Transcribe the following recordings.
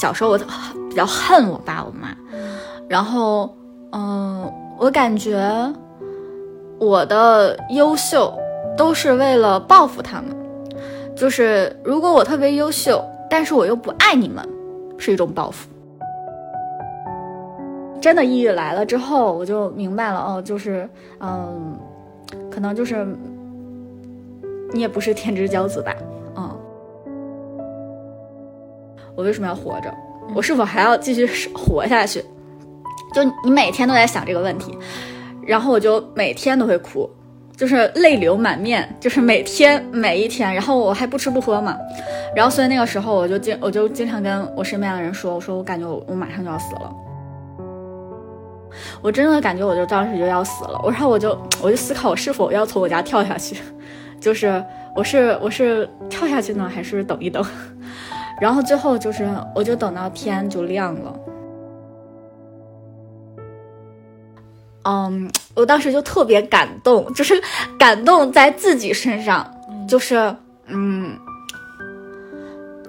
小时候我比较恨我爸我妈，然后嗯，我感觉我的优秀都是为了报复他们。就是如果我特别优秀，但是我又不爱你们，是一种报复。真的抑郁来了之后，我就明白了哦，就是嗯，可能就是你也不是天之骄子吧。我为什么要活着？我是否还要继续活下去？就你每天都在想这个问题，然后我就每天都会哭，就是泪流满面，就是每天每一天。然后我还不吃不喝嘛，然后所以那个时候我就经我就经常跟我身边的人说，我说我感觉我我马上就要死了，我真的感觉我就当时就要死了。然后我就我就思考我是否要从我家跳下去，就是我是我是跳下去呢，还是等一等？然后最后就是，我就等到天就亮了。嗯，我当时就特别感动，就是感动在自己身上，就是嗯，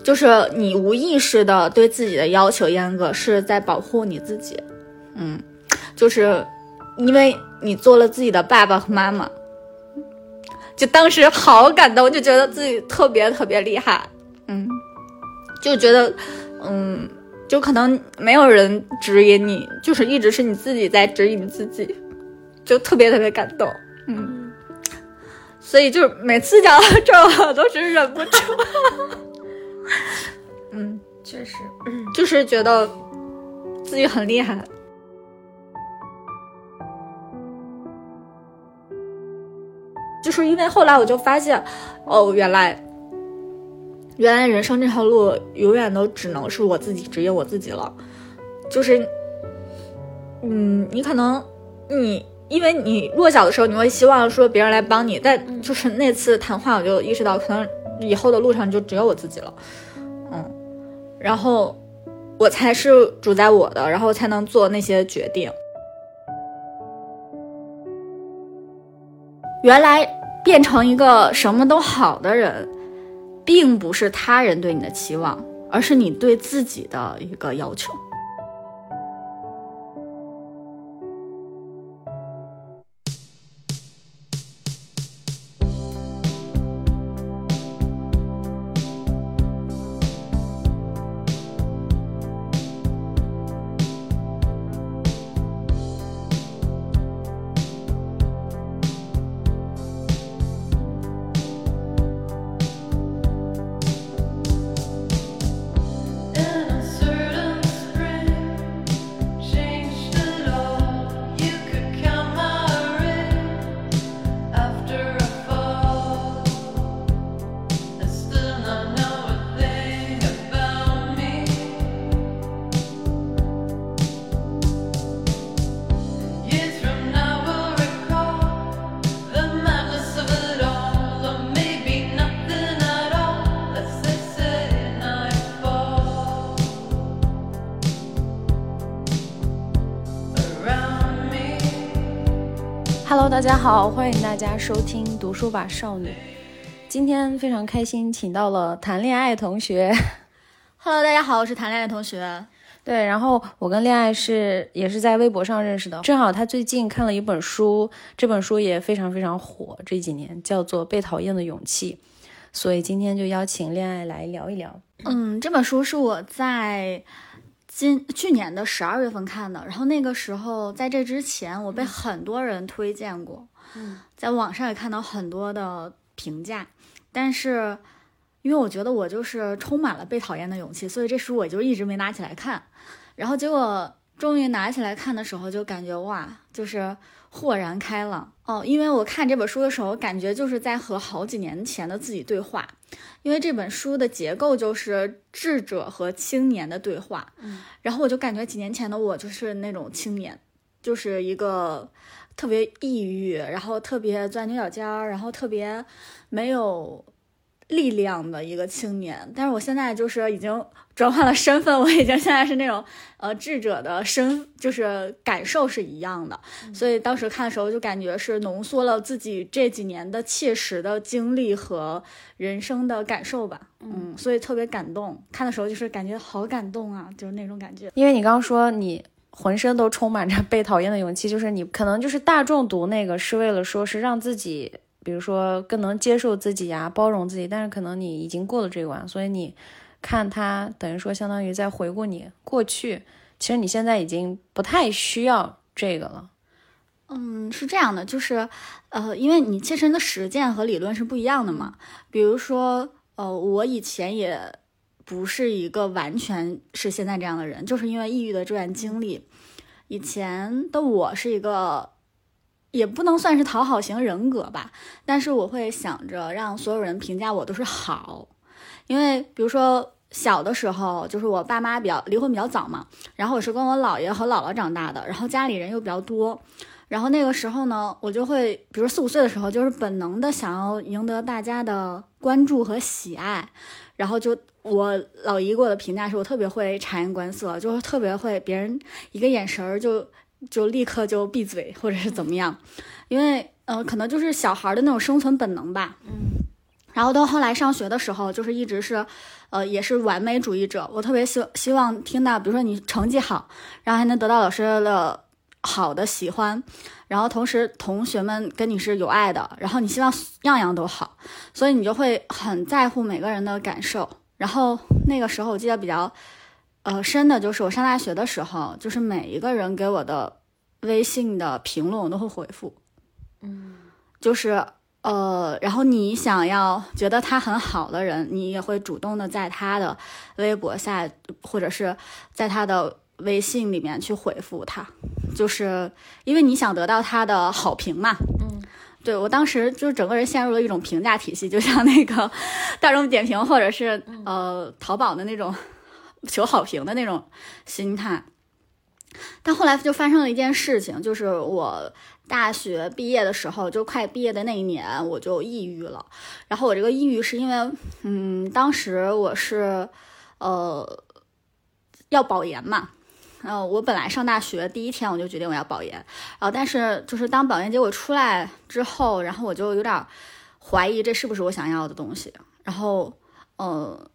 就是你无意识的对自己的要求严格，是在保护你自己。嗯，就是因为你做了自己的爸爸和妈妈，就当时好感动，就觉得自己特别特别厉害。嗯。就觉得，嗯，就可能没有人指引你，就是一直是你自己在指引自己，就特别特别感动，嗯，所以就是每次讲到这儿，我都是忍不住，嗯，确实，就是觉得自己很厉害，就是因为后来我就发现，哦，原来。原来人生这条路永远都只能是我自己指引我自己了，就是，嗯，你可能你因为你弱小的时候，你会希望说别人来帮你，但就是那次谈话，我就意识到，可能以后的路上就只有我自己了，嗯，然后我才是主宰我的，然后才能做那些决定。原来变成一个什么都好的人。并不是他人对你的期望，而是你对自己的一个要求。大家好，欢迎大家收听读书吧少女。今天非常开心，请到了谈恋爱同学。Hello，大家好，我是谈恋爱同学。对，然后我跟恋爱是也是在微博上认识的，正好他最近看了一本书，这本书也非常非常火，这几年叫做《被讨厌的勇气》，所以今天就邀请恋爱来聊一聊。嗯，这本书是我在。今去年的十二月份看的，然后那个时候在这之前，我被很多人推荐过，在网上也看到很多的评价，但是因为我觉得我就是充满了被讨厌的勇气，所以这书我就一直没拿起来看。然后结果终于拿起来看的时候，就感觉哇，就是豁然开朗哦。因为我看这本书的时候，感觉就是在和好几年前的自己对话。因为这本书的结构就是智者和青年的对话，嗯，然后我就感觉几年前的我就是那种青年，就是一个特别抑郁，然后特别钻牛角尖儿，然后特别没有。力量的一个青年，但是我现在就是已经转换了身份，我已经现在是那种呃智者的身，就是感受是一样的，所以当时看的时候就感觉是浓缩了自己这几年的切实的经历和人生的感受吧，嗯，所以特别感动，看的时候就是感觉好感动啊，就是那种感觉。因为你刚刚说你浑身都充满着被讨厌的勇气，就是你可能就是大众读那个是为了说是让自己。比如说更能接受自己呀，包容自己，但是可能你已经过了这关，所以你看他等于说相当于在回顾你过去，其实你现在已经不太需要这个了。嗯，是这样的，就是呃，因为你切身的实践和理论是不一样的嘛。比如说，呃，我以前也不是一个完全是现在这样的人，就是因为抑郁的这段经历，以前的我是一个。也不能算是讨好型人格吧，但是我会想着让所有人评价我都是好，因为比如说小的时候，就是我爸妈比较离婚比较早嘛，然后我是跟我姥爷和姥姥长大的，然后家里人又比较多，然后那个时候呢，我就会，比如四五岁的时候，就是本能的想要赢得大家的关注和喜爱，然后就我老姨给我的评价是我特别会察言观色，就是特别会别人一个眼神儿就。就立刻就闭嘴，或者是怎么样，因为呃，可能就是小孩的那种生存本能吧。嗯。然后到后来上学的时候，就是一直是，呃，也是完美主义者。我特别希希望听到，比如说你成绩好，然后还能得到老师的好的喜欢，然后同时同学们跟你是有爱的，然后你希望样样都好，所以你就会很在乎每个人的感受。然后那个时候我记得比较。呃，深的就是我上大学的时候，就是每一个人给我的微信的评论，我都会回复。嗯，就是呃，然后你想要觉得他很好的人，你也会主动的在他的微博下，或者是在他的微信里面去回复他，就是因为你想得到他的好评嘛。嗯，对我当时就是整个人陷入了一种评价体系，就像那个 大众点评或者是呃淘宝的那种。求好评的那种心态，但后来就发生了一件事情，就是我大学毕业的时候，就快毕业的那一年，我就抑郁了。然后我这个抑郁是因为，嗯，当时我是呃要保研嘛，然后我本来上大学第一天我就决定我要保研，然后但是就是当保研结果出来之后，然后我就有点怀疑这是不是我想要的东西，然后嗯。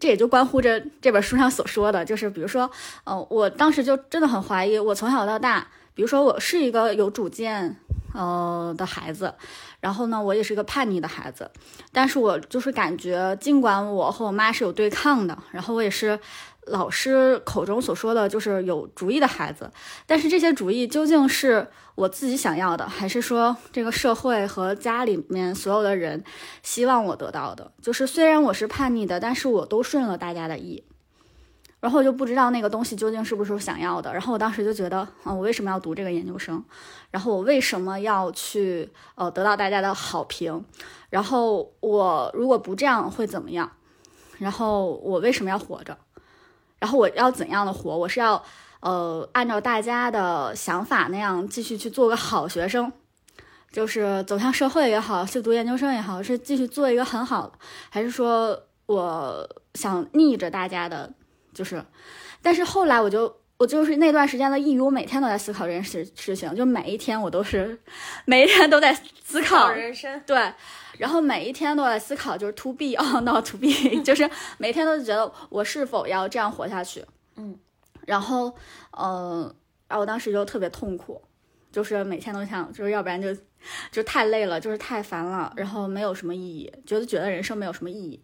这也就关乎着这本书上所说的，就是比如说，呃，我当时就真的很怀疑，我从小到大，比如说我是一个有主见，呃的孩子，然后呢，我也是一个叛逆的孩子，但是我就是感觉，尽管我和我妈是有对抗的，然后我也是。老师口中所说的就是有主意的孩子，但是这些主意究竟是我自己想要的，还是说这个社会和家里面所有的人希望我得到的？就是虽然我是叛逆的，但是我都顺了大家的意，然后我就不知道那个东西究竟是不是我想要的。然后我当时就觉得，啊，我为什么要读这个研究生？然后我为什么要去呃得到大家的好评？然后我如果不这样会怎么样？然后我为什么要活着？然后我要怎样的活？我是要，呃，按照大家的想法那样继续去做个好学生，就是走向社会也好，去读研究生也好，是继续做一个很好，还是说我想逆着大家的，就是，但是后来我就，我就是那段时间的抑郁，我每天都在思考这件事事情，就每一天我都是，每一天都在思考人生，对。然后每一天都在思考，就是 to be or not to be，就是每天都觉得我是否要这样活下去。嗯，然后，呃，然后我当时就特别痛苦，就是每天都想，就是要不然就就太累了，就是太烦了，然后没有什么意义，觉得觉得人生没有什么意义，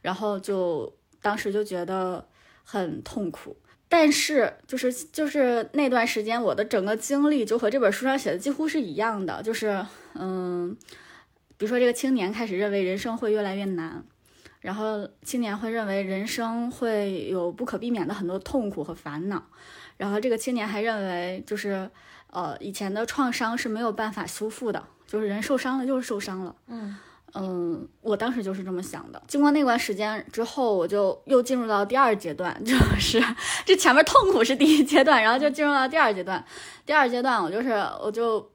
然后就当时就觉得很痛苦。但是就是就是那段时间，我的整个经历就和这本书上写的几乎是一样的，就是嗯。比如说，这个青年开始认为人生会越来越难，然后青年会认为人生会有不可避免的很多痛苦和烦恼，然后这个青年还认为，就是呃以前的创伤是没有办法修复的，就是人受伤了就是受伤了。嗯嗯，我当时就是这么想的。经过那段时间之后，我就又进入到第二阶段，就是这前面痛苦是第一阶段，然后就进入到第二阶段。第二阶段，我就是我就，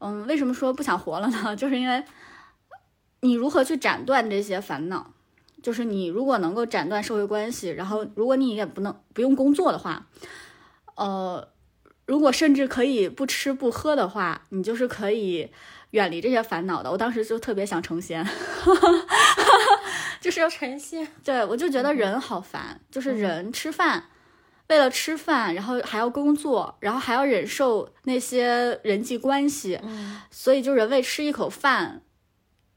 嗯，为什么说不想活了呢？就是因为你如何去斩断这些烦恼，就是你如果能够斩断社会关系，然后如果你也不能不用工作的话，呃，如果甚至可以不吃不喝的话，你就是可以。远离这些烦恼的，我当时就特别想成仙，就是要成仙。对我就觉得人好烦，就是人吃饭，为了吃饭，然后还要工作，然后还要忍受那些人际关系，所以就人为吃一口饭，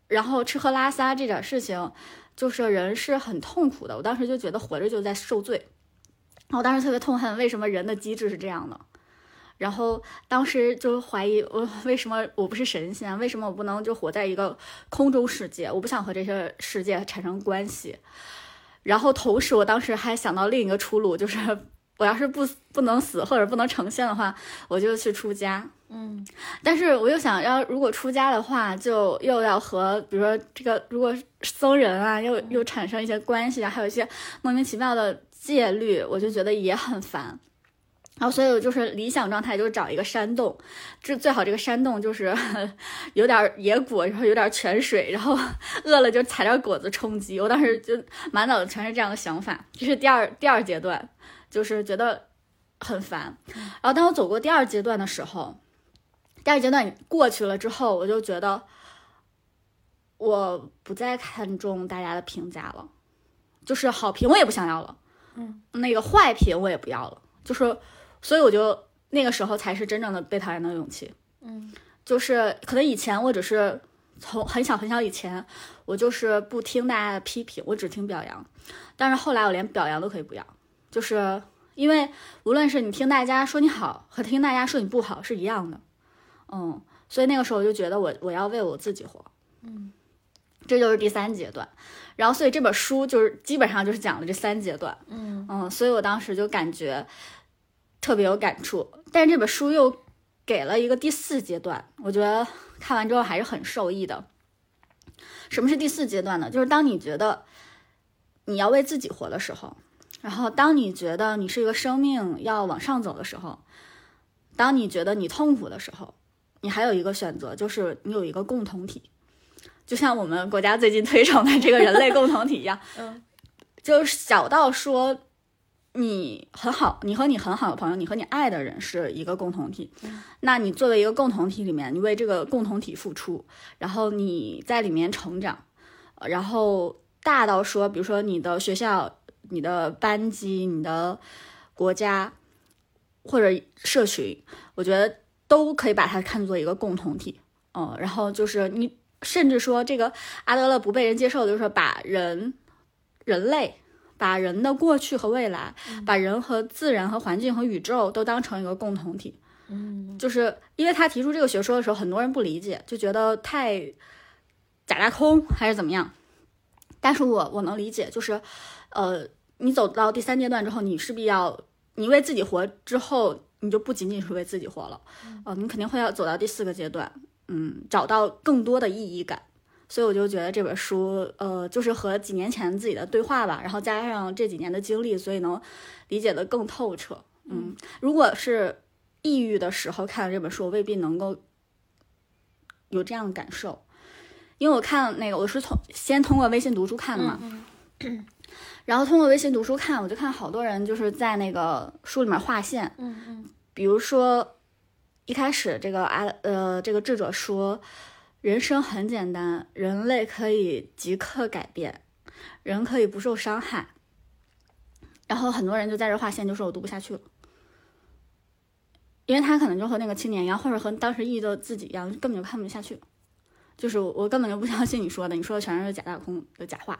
然后吃喝拉撒这点事情，就是人是很痛苦的。我当时就觉得活着就在受罪，我当时特别痛恨为什么人的机制是这样的。然后当时就怀疑我为什么我不是神仙？为什么我不能就活在一个空中世界？我不想和这些世界产生关系。然后同时，我当时还想到另一个出路，就是我要是不不能死或者不能成仙的话，我就去出家。嗯，但是我又想要，如果出家的话，就又要和比如说这个如果僧人啊，又又产生一些关系啊，还有一些莫名其妙的戒律，我就觉得也很烦。然后，所以我就是理想状态，就是找一个山洞，这最好这个山洞就是 有点野果，然后有点泉水，然后 饿了就采点果子充饥。我当时就满脑子全是这样的想法。这是第二第二阶段，就是觉得很烦。然后当我走过第二阶段的时候，第二阶段过去了之后，我就觉得我不再看重大家的评价了，就是好评我也不想要了，嗯，那个坏评我也不要了，就是。所以我就那个时候才是真正的被讨厌的勇气，嗯，就是可能以前我只是从很小很小以前，我就是不听大家的批评，我只听表扬，但是后来我连表扬都可以不要，就是因为无论是你听大家说你好和听大家说你不好是一样的，嗯，所以那个时候我就觉得我我要为我自己活，嗯，这就是第三阶段，然后所以这本书就是基本上就是讲了这三阶段，嗯。嗯，所以我当时就感觉。特别有感触，但是这本书又给了一个第四阶段，我觉得看完之后还是很受益的。什么是第四阶段呢？就是当你觉得你要为自己活的时候，然后当你觉得你是一个生命要往上走的时候，当你觉得你痛苦的时候，你还有一个选择，就是你有一个共同体，就像我们国家最近推崇的这个人类共同体一样，嗯，就是小到说。你很好，你和你很好的朋友，你和你爱的人是一个共同体。那你作为一个共同体里面，你为这个共同体付出，然后你在里面成长，然后大到说，比如说你的学校、你的班级、你的国家或者社群，我觉得都可以把它看作一个共同体。嗯，然后就是你甚至说这个阿德勒不被人接受，就是说把人、人类。把人的过去和未来，把人和自然和环境和宇宙都当成一个共同体，嗯，就是因为他提出这个学说的时候，很多人不理解，就觉得太假大空还是怎么样。但是我我能理解，就是，呃，你走到第三阶段之后，你势必要你为自己活之后，你就不仅仅是为自己活了，呃，你肯定会要走到第四个阶段，嗯，找到更多的意义感。所以我就觉得这本书，呃，就是和几年前自己的对话吧，然后加上这几年的经历，所以能理解的更透彻。嗯，如果是抑郁的时候看了这本书，未必能够有这样的感受，因为我看那个我是从先通过微信读书看的嘛，然后通过微信读书看，我就看好多人就是在那个书里面划线，嗯嗯，比如说一开始这个啊呃这个智者说。人生很简单，人类可以即刻改变，人可以不受伤害。然后很多人就在这划线，就说我读不下去了，因为他可能就和那个青年一样，或者和当时抑郁的自己一样，根本就看不下去。就是我根本就不相信你说的，你说的全是假大空的假话。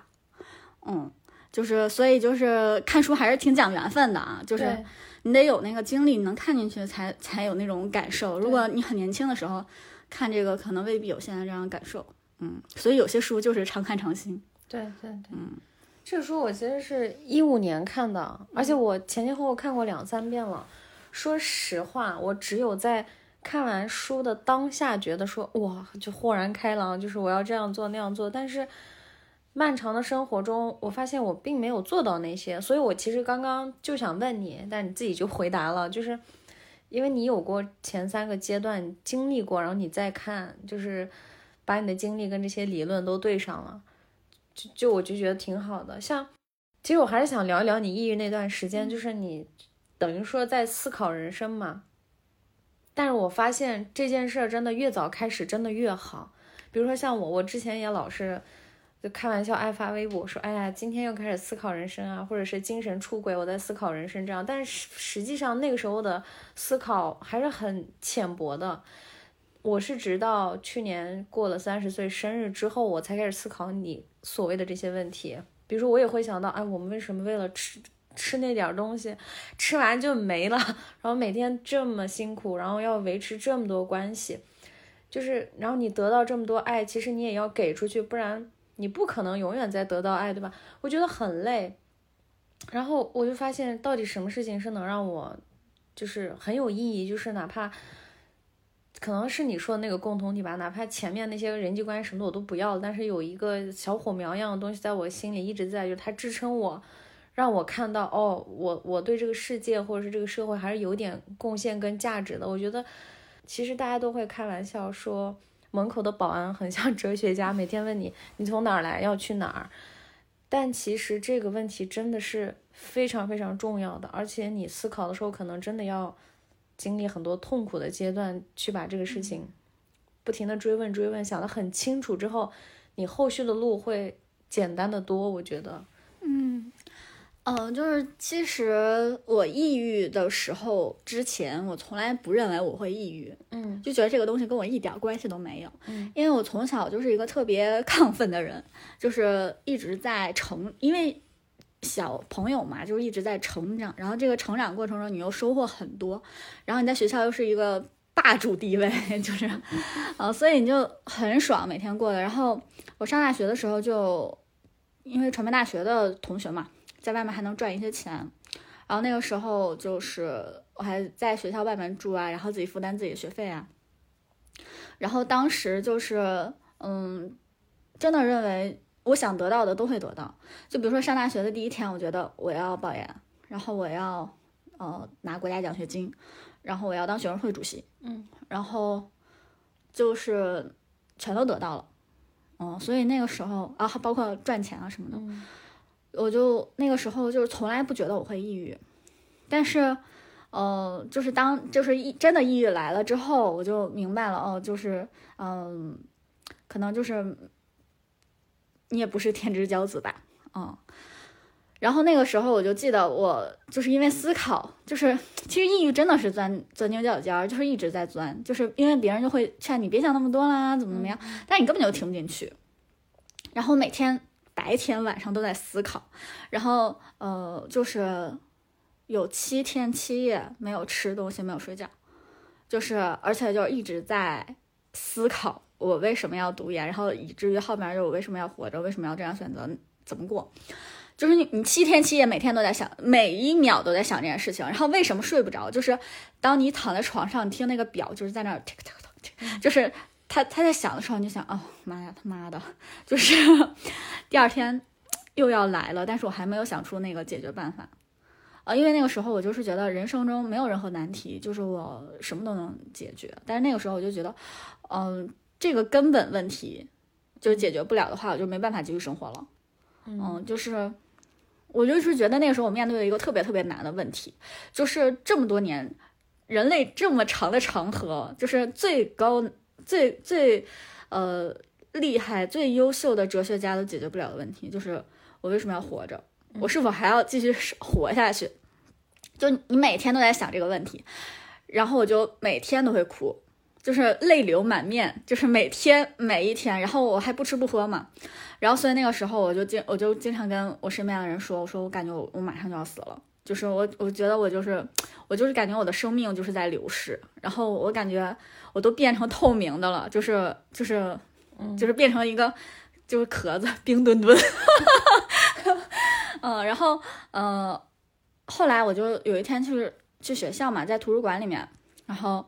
嗯，就是所以就是看书还是挺讲缘分的啊，就是你得有那个经历，你能看进去才才有那种感受。如果你很年轻的时候。看这个可能未必有现在这样的感受，嗯，所以有些书就是常看常新。对对对，嗯，这个书我其实是一五年看的，而且我前前后后看过两三遍了。说实话，我只有在看完书的当下觉得说哇，就豁然开朗，就是我要这样做那样做。但是漫长的生活中，我发现我并没有做到那些，所以我其实刚刚就想问你，但你自己就回答了，就是因为你有过前三个阶段经历过，然后你再看，就是把你的经历跟这些理论都对上了。就就我就觉得挺好的，像其实我还是想聊一聊你抑郁那段时间，就是你等于说在思考人生嘛。但是我发现这件事儿真的越早开始真的越好。比如说像我，我之前也老是就开玩笑爱发微博说，哎呀，今天又开始思考人生啊，或者是精神出轨，我在思考人生这样。但是实际上那个时候的思考还是很浅薄的。我是直到去年过了三十岁生日之后，我才开始思考你所谓的这些问题。比如说，我也会想到，哎，我们为什么为了吃吃那点东西，吃完就没了，然后每天这么辛苦，然后要维持这么多关系，就是，然后你得到这么多爱，其实你也要给出去，不然你不可能永远在得到爱，对吧？我觉得很累。然后我就发现，到底什么事情是能让我就是很有意义，就是哪怕。可能是你说的那个共同体吧，哪怕前面那些人际关系什么的我都不要了，但是有一个小火苗一样的东西在我心里一直在，就是它支撑我，让我看到哦，我我对这个世界或者是这个社会还是有点贡献跟价值的。我觉得其实大家都会开玩笑说，门口的保安很像哲学家，每天问你你从哪儿来，要去哪儿。但其实这个问题真的是非常非常重要的，而且你思考的时候可能真的要。经历很多痛苦的阶段，去把这个事情不停的追问追问，想得很清楚之后，你后续的路会简单的多。我觉得，嗯，嗯，就是其实我抑郁的时候之前，我从来不认为我会抑郁，嗯，就觉得这个东西跟我一点关系都没有，嗯，因为我从小就是一个特别亢奋的人，就是一直在成，因为。小朋友嘛，就是一直在成长，然后这个成长过程中，你又收获很多，然后你在学校又是一个霸主地位，就是，呃，所以你就很爽，每天过的。然后我上大学的时候，就因为传媒大学的同学嘛，在外面还能赚一些钱，然后那个时候就是我还在学校外面住啊，然后自己负担自己的学费啊，然后当时就是，嗯，真的认为。我想得到的都会得到，就比如说上大学的第一天，我觉得我要保研，然后我要呃拿国家奖学金，然后我要当学生会主席，嗯，然后就是全都得到了，嗯，所以那个时候啊，包括赚钱啊什么的，我就那个时候就是从来不觉得我会抑郁，但是呃，就是当就是抑真的抑郁来了之后，我就明白了哦，就是嗯，可能就是。你也不是天之骄子吧？嗯，然后那个时候我就记得，我就是因为思考，就是其实抑郁真的是钻钻牛角尖儿，就是一直在钻，就是因为别人就会劝你别想那么多啦，怎么怎么样，但你根本就听不进去。然后每天白天晚上都在思考，然后呃，就是有七天七夜没有吃东西，没有睡觉，就是而且就一直在思考。我为什么要读研？然后以至于后面就我为什么要活着？为什么要这样选择？怎么过？就是你，你七天七夜每天都在想，每一秒都在想这件事情。然后为什么睡不着？就是当你躺在床上，你听那个表就是在那儿 tick tick tick，就是他他在想的时候，你就想，哦妈呀，他妈的，就是 第二天又要来了。但是我还没有想出那个解决办法啊，因为那个时候我就是觉得人生中没有任何难题，就是我什么都能解决。但是那个时候我就觉得，嗯。这个根本问题就解决不了的话，我就没办法继续生活了。嗯，就是我就是觉得那个时候我面对了一个特别特别难的问题，就是这么多年人类这么长的长河，就是最高最最呃厉害、最优秀的哲学家都解决不了的问题，就是我为什么要活着？我是否还要继续活下去？就你每天都在想这个问题，然后我就每天都会哭。就是泪流满面，就是每天每一天，然后我还不吃不喝嘛，然后所以那个时候我就经我就经常跟我身边的人说，我说我感觉我我马上就要死了，就是我我觉得我就是我就是感觉我的生命就是在流逝，然后我感觉我都变成透明的了，就是就是就是变成一个就是壳子冰墩墩，嗯，然后呃，后来我就有一天去去学校嘛，在图书馆里面，然后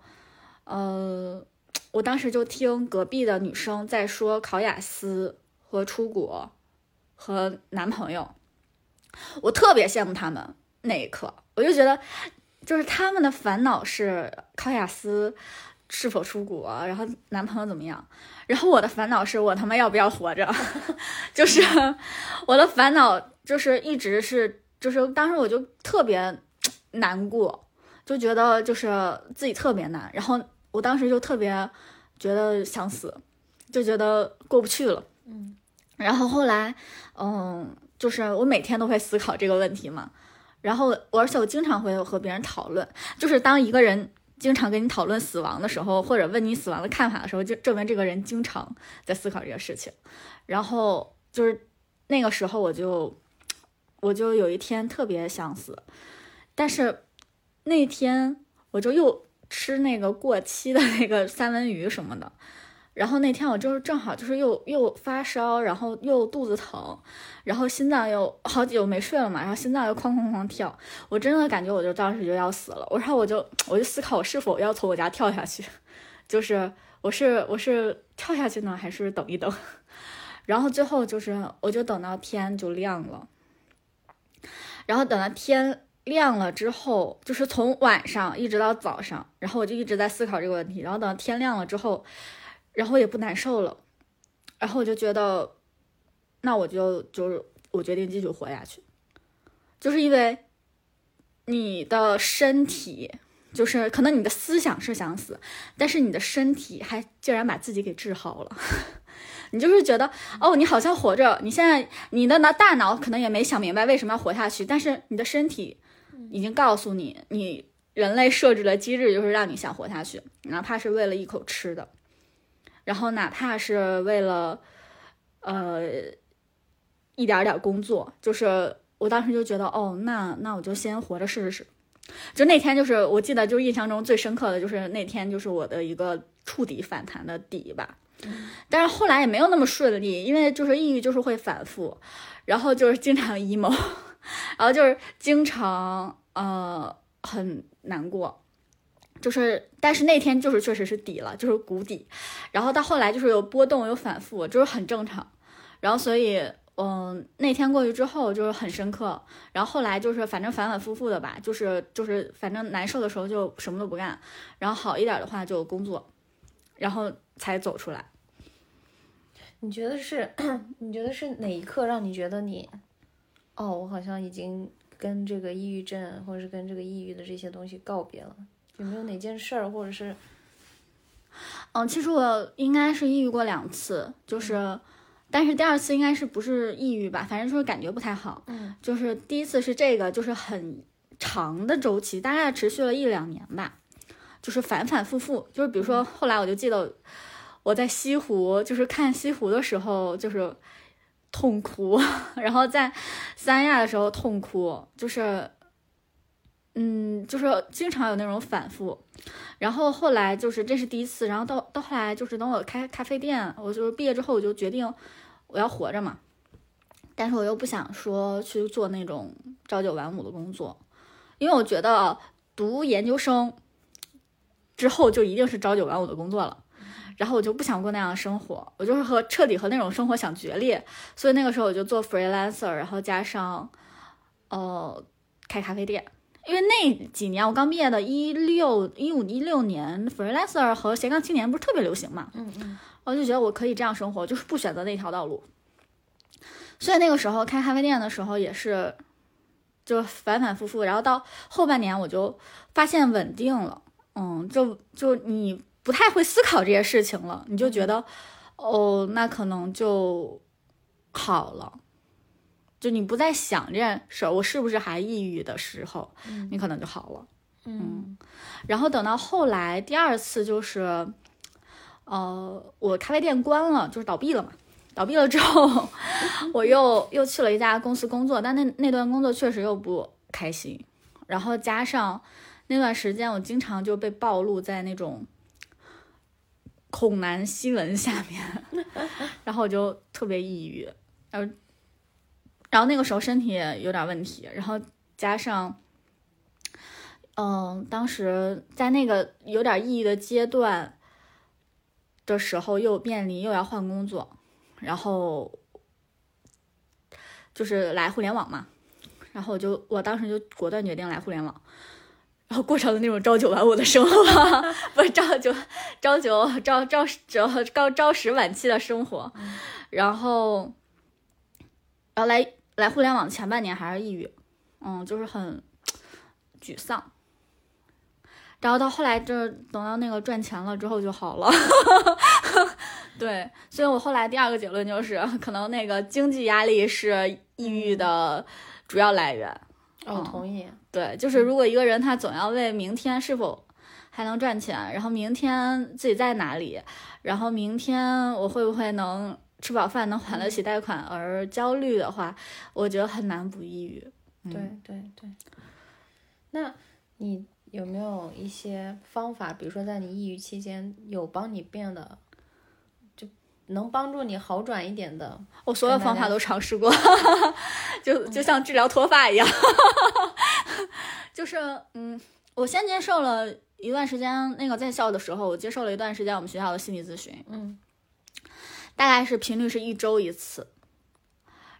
呃，我当时就听隔壁的女生在说考雅思和出国和男朋友，我特别羡慕他们那一刻，我就觉得就是他们的烦恼是考雅思。是否出国，然后男朋友怎么样？然后我的烦恼是我他妈要不要活着，就是我的烦恼就是一直是就是当时我就特别难过，就觉得就是自己特别难，然后我当时就特别觉得想死，就觉得过不去了。嗯，然后后来嗯，就是我每天都会思考这个问题嘛，然后我而且我经常会和别人讨论，就是当一个人。经常跟你讨论死亡的时候，或者问你死亡的看法的时候，就证明这个人经常在思考这个事情。然后就是那个时候，我就我就有一天特别想死，但是那天我就又吃那个过期的那个三文鱼什么的。然后那天我就是正好就是又又发烧，然后又肚子疼，然后心脏又好久没睡了嘛，然后心脏又哐哐哐跳，我真的感觉我就当时就要死了。然后我就我就思考我是否要从我家跳下去，就是我是我是跳下去呢，还是等一等？然后最后就是我就等到天就亮了，然后等到天亮了之后，就是从晚上一直到早上，然后我就一直在思考这个问题，然后等天亮了之后。然后也不难受了，然后我就觉得，那我就就是我决定继续活下去，就是因为你的身体，就是可能你的思想是想死，但是你的身体还竟然把自己给治好了，你就是觉得哦，你好像活着，你现在你的脑大脑可能也没想明白为什么要活下去，但是你的身体已经告诉你，你人类设置的机制就是让你想活下去，哪怕是为了一口吃的。然后哪怕是为了，呃，一点点工作，就是我当时就觉得，哦，那那我就先活着试试。就那天，就是我记得，就印象中最深刻的就是那天，就是我的一个触底反弹的底吧。但是后来也没有那么顺利，因为就是抑郁就是会反复，然后就是经常 emo，然后就是经常呃很难过。就是，但是那天就是确实是底了，就是谷底，然后到后来就是有波动，有反复，就是很正常。然后所以，嗯，那天过去之后就是很深刻。然后后来就是反正反反复复的吧，就是就是反正难受的时候就什么都不干，然后好一点的话就工作，然后才走出来。你觉得是？你觉得是哪一刻让你觉得你，哦，我好像已经跟这个抑郁症或者是跟这个抑郁的这些东西告别了？有没有哪件事儿，或者是，嗯，其实我应该是抑郁过两次，就是，但是第二次应该是不是抑郁吧，反正就是感觉不太好。嗯，就是第一次是这个，就是很长的周期，大概持续了一两年吧，就是反反复复，就是比如说后来我就记得我在西湖，就是看西湖的时候就是痛哭，然后在三亚的时候痛哭，就是。嗯，就是经常有那种反复，然后后来就是这是第一次，然后到到后来就是等我开咖啡店，我就是毕业之后我就决定我要活着嘛，但是我又不想说去做那种朝九晚五的工作，因为我觉得读研究生之后就一定是朝九晚五的工作了，然后我就不想过那样的生活，我就是和彻底和那种生活想决裂，所以那个时候我就做 freelancer，然后加上呃开咖啡店。因为那几年我刚毕业的，一六一五一六年，freelancer 和斜杠青年不是特别流行嘛？嗯嗯，我就觉得我可以这样生活，就是不选择那条道路。所以那个时候开咖啡店的时候也是，就反反复复，然后到后半年我就发现稳定了，嗯，就就你不太会思考这些事情了，你就觉得，哦，那可能就好了。就你不再想这件事儿，我是不是还抑郁的时候，你可能就好了。嗯，然后等到后来第二次就是，呃，我咖啡店关了，就是倒闭了嘛。倒闭了之后，我又又去了一家公司工作，但那那段工作确实又不开心。然后加上那段时间，我经常就被暴露在那种恐男新闻下面，然后我就特别抑郁，然后。然后那个时候身体也有点问题，然后加上，嗯，当时在那个有点抑郁的阶段的时候，又面临又要换工作，然后就是来互联网嘛，然后我就我当时就果断决定来互联网。然后过上了那种朝九晚五的生活，不是朝九朝九朝朝朝朝朝十晚七的生活，然后，然后来来互联网前半年还是抑郁，嗯，就是很沮丧。然后到后来，就是等到那个赚钱了之后就好了。对，所以我后来第二个结论就是，可能那个经济压力是抑郁的主要来源。我同意。对，就是如果一个人他总要为明天是否还能赚钱，然后明天自己在哪里，然后明天我会不会能吃饱饭，能还得起贷款而焦虑的话，我觉得很难不抑郁。对对对。那你有没有一些方法，比如说在你抑郁期间有帮你变得就能帮助你好转一点的？我所有方法都尝试过，就就像治疗脱发一样。就是，嗯，我先接受了一段时间，那个在校的时候，我接受了一段时间我们学校的心理咨询，嗯，大概是频率是一周一次。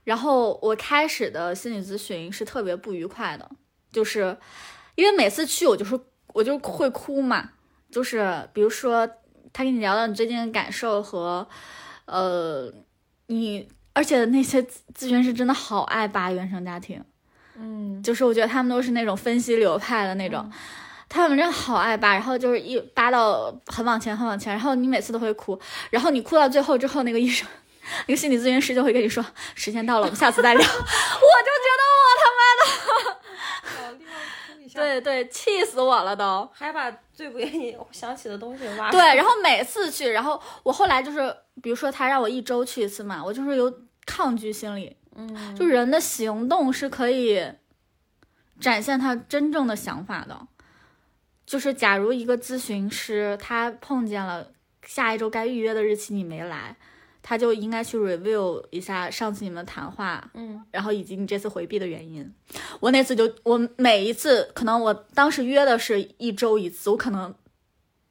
然后我开始的心理咨询是特别不愉快的，就是因为每次去我就是我就会哭嘛，就是比如说他跟你聊到你最近的感受和，呃，你而且那些咨询师真的好爱扒原生家庭。嗯，就是我觉得他们都是那种分析流派的那种，他们真的好爱扒，然后就是一扒到很往前很往前，然后你每次都会哭，然后你哭到最后之后，那个医生，那个心理咨询师就会跟你说时间到了，我们下次再聊。我就觉得我他妈的，对对，气死我了都，还把最不愿意想起的东西挖。对，然后每次去，然后我后来就是，比如说他让我一周去一次嘛，我就是有抗拒心理。嗯，就人的行动是可以展现他真正的想法的。就是假如一个咨询师他碰见了下一周该预约的日期你没来，他就应该去 review 一下上次你们谈话，嗯，然后以及你这次回避的原因。我那次就我每一次可能我当时约的是一周一次，我可能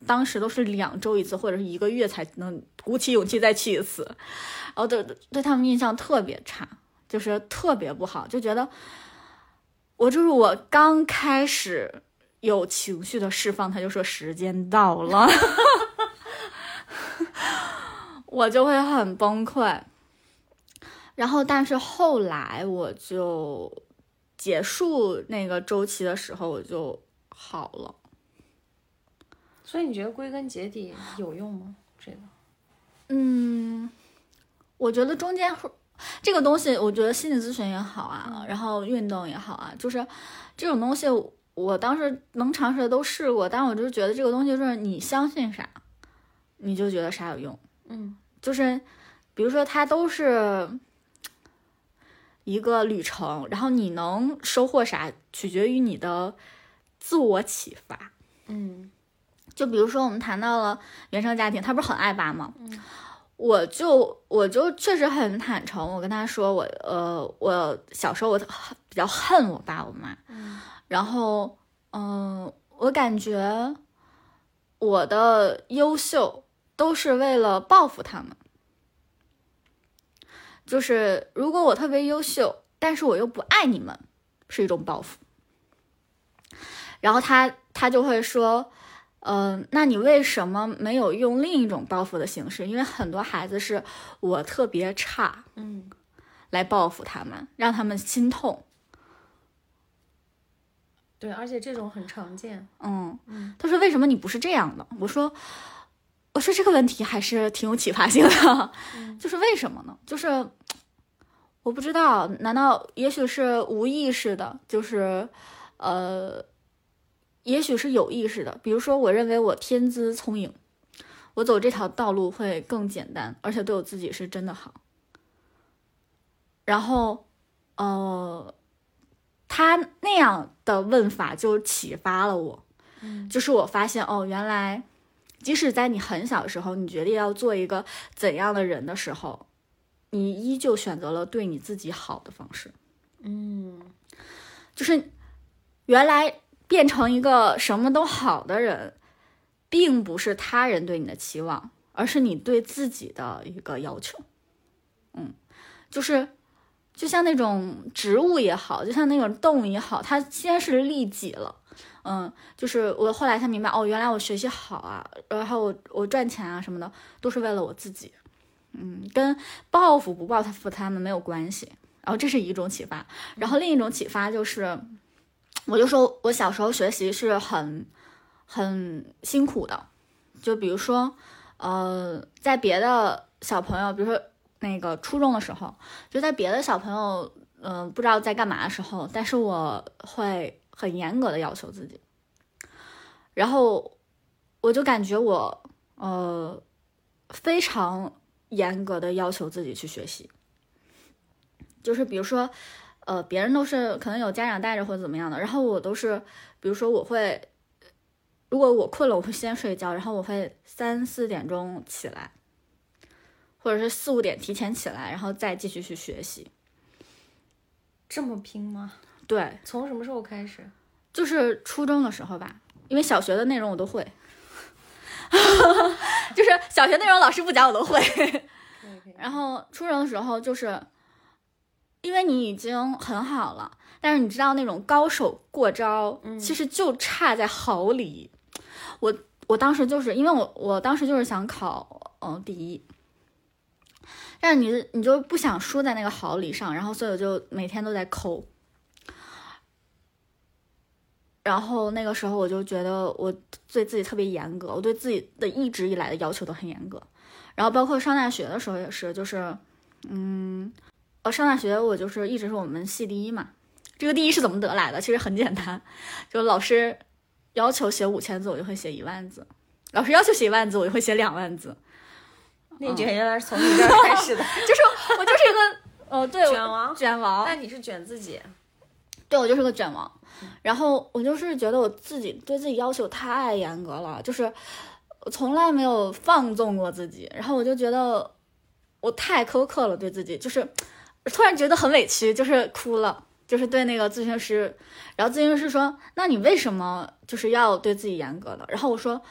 当时都是两周一次或者是一个月才能鼓起勇气再去一次，然后对对他们印象特别差。就是特别不好，就觉得我就是我刚开始有情绪的释放，他就说时间到了，我就会很崩溃。然后，但是后来我就结束那个周期的时候，我就好了。所以你觉得归根结底有用吗？这个？嗯，我觉得中间。这个东西，我觉得心理咨询也好啊，然后运动也好啊，就是这种东西，我当时能尝试的都试过，但我就是觉得这个东西就是你相信啥，你就觉得啥有用。嗯，就是比如说它都是一个旅程，然后你能收获啥，取决于你的自我启发。嗯，就比如说我们谈到了原生家庭，他不是很爱爸吗？嗯。我就我就确实很坦诚，我跟他说我呃我小时候我比较恨我爸我妈，然后嗯我感觉我的优秀都是为了报复他们，就是如果我特别优秀，但是我又不爱你们，是一种报复。然后他他就会说。嗯，那你为什么没有用另一种报复的形式？因为很多孩子是我特别差，嗯，来报复他们，让他们心痛。对，而且这种很常见。嗯嗯，他说为什么你不是这样的？我说，我说这个问题还是挺有启发性的，就是为什么呢？就是我不知道，难道也许是无意识的？就是呃。也许是有意识的，比如说，我认为我天资聪颖，我走这条道路会更简单，而且对我自己是真的好。然后，呃，他那样的问法就启发了我，就是我发现哦，原来即使在你很小的时候，你决定要做一个怎样的人的时候，你依旧选择了对你自己好的方式。嗯，就是原来变成一个什么都好的人，并不是他人对你的期望，而是你对自己的一个要求。嗯，就是就像那种植物也好，就像那种动物也好，它先是利己了。嗯，就是我后来才明白，哦，原来我学习好啊，然后我我赚钱啊什么的，都是为了我自己。嗯，跟报复不报复他们没有关系。然后这是一种启发，然后另一种启发就是，我就说我小时候学习是很很辛苦的，就比如说，呃，在别的小朋友，比如说那个初中的时候，就在别的小朋友，嗯，不知道在干嘛的时候，但是我会很严格的要求自己，然后我就感觉我，呃，非常严格的要求自己去学习。就是比如说，呃，别人都是可能有家长带着或者怎么样的，然后我都是，比如说我会，如果我困了，我会先睡觉，然后我会三四点钟起来，或者是四五点提前起来，然后再继续去学习。这么拼吗？对，从什么时候开始？就是初中的时候吧，因为小学的内容我都会，就是小学内容老师不讲我都会，然后初中的时候就是。因为你已经很好了，但是你知道那种高手过招，其实就差在毫厘。我我当时就是因为我我当时就是想考嗯第一，但是你你就不想输在那个毫厘上，然后所以我就每天都在抠。然后那个时候我就觉得我对自己特别严格，我对自己的一直以来的要求都很严格。然后包括上大学的时候也是，就是嗯。我，上大学我就是一直是我们系第一嘛。这个第一是怎么得来的？其实很简单，就老师要求写五千字，我就会写一万字；老师要求写一万字，我就会写两万字。内卷原来是从你这儿开始的，就是我就是一个呃，对，卷王，卷王。那你是卷自己，对我就是个卷王。然后我就是觉得我自己对自己要求太严格了，就是我从来没有放纵过自己。然后我就觉得我太苛刻了，对自己就是。突然觉得很委屈，就是哭了，就是对那个咨询师，然后咨询师说：“那你为什么就是要对自己严格的？”然后我说：“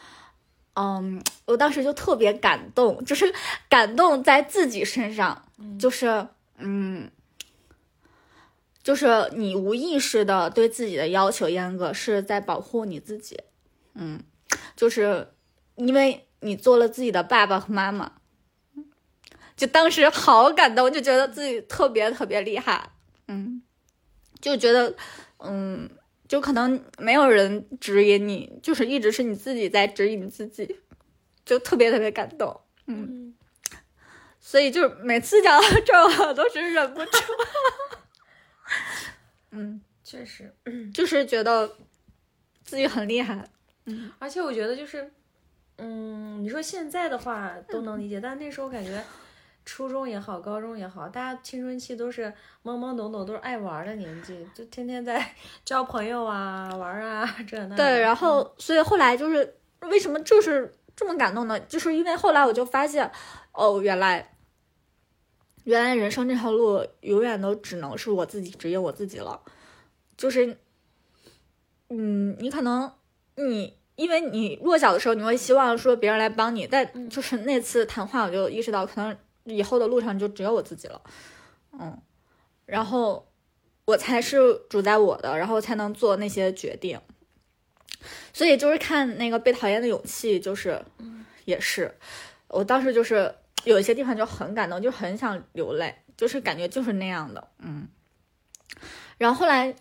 嗯，我当时就特别感动，就是感动在自己身上，就是嗯，就是你无意识的对自己的要求严格，是在保护你自己，嗯，就是因为你做了自己的爸爸和妈妈。”就当时好感动，就觉得自己特别特别厉害，嗯，就觉得，嗯，就可能没有人指引你，就是一直是你自己在指引自己，就特别特别感动，嗯，所以就是每次讲到这我都是忍不住，嗯，确实，就是觉得自己很厉害，嗯，而且我觉得就是，嗯，你说现在的话都能理解，但那时候感觉。初中也好，高中也好，大家青春期都是懵懵懂懂，都是爱玩的年纪，就天天在 交朋友啊，玩啊，这那。对，然后所以后来就是为什么就是这么感动呢？就是因为后来我就发现，哦，原来原来人生这条路永远都只能是我自己指引我自己了。就是，嗯，你可能你因为你弱小的时候，你会希望说别人来帮你，但就是那次谈话，我就意识到可能。以后的路上就只有我自己了，嗯，然后我才是主宰我的，然后才能做那些决定。所以就是看那个被讨厌的勇气，就是也是，我当时就是有一些地方就很感动，就很想流泪，就是感觉就是那样的，嗯。然后后来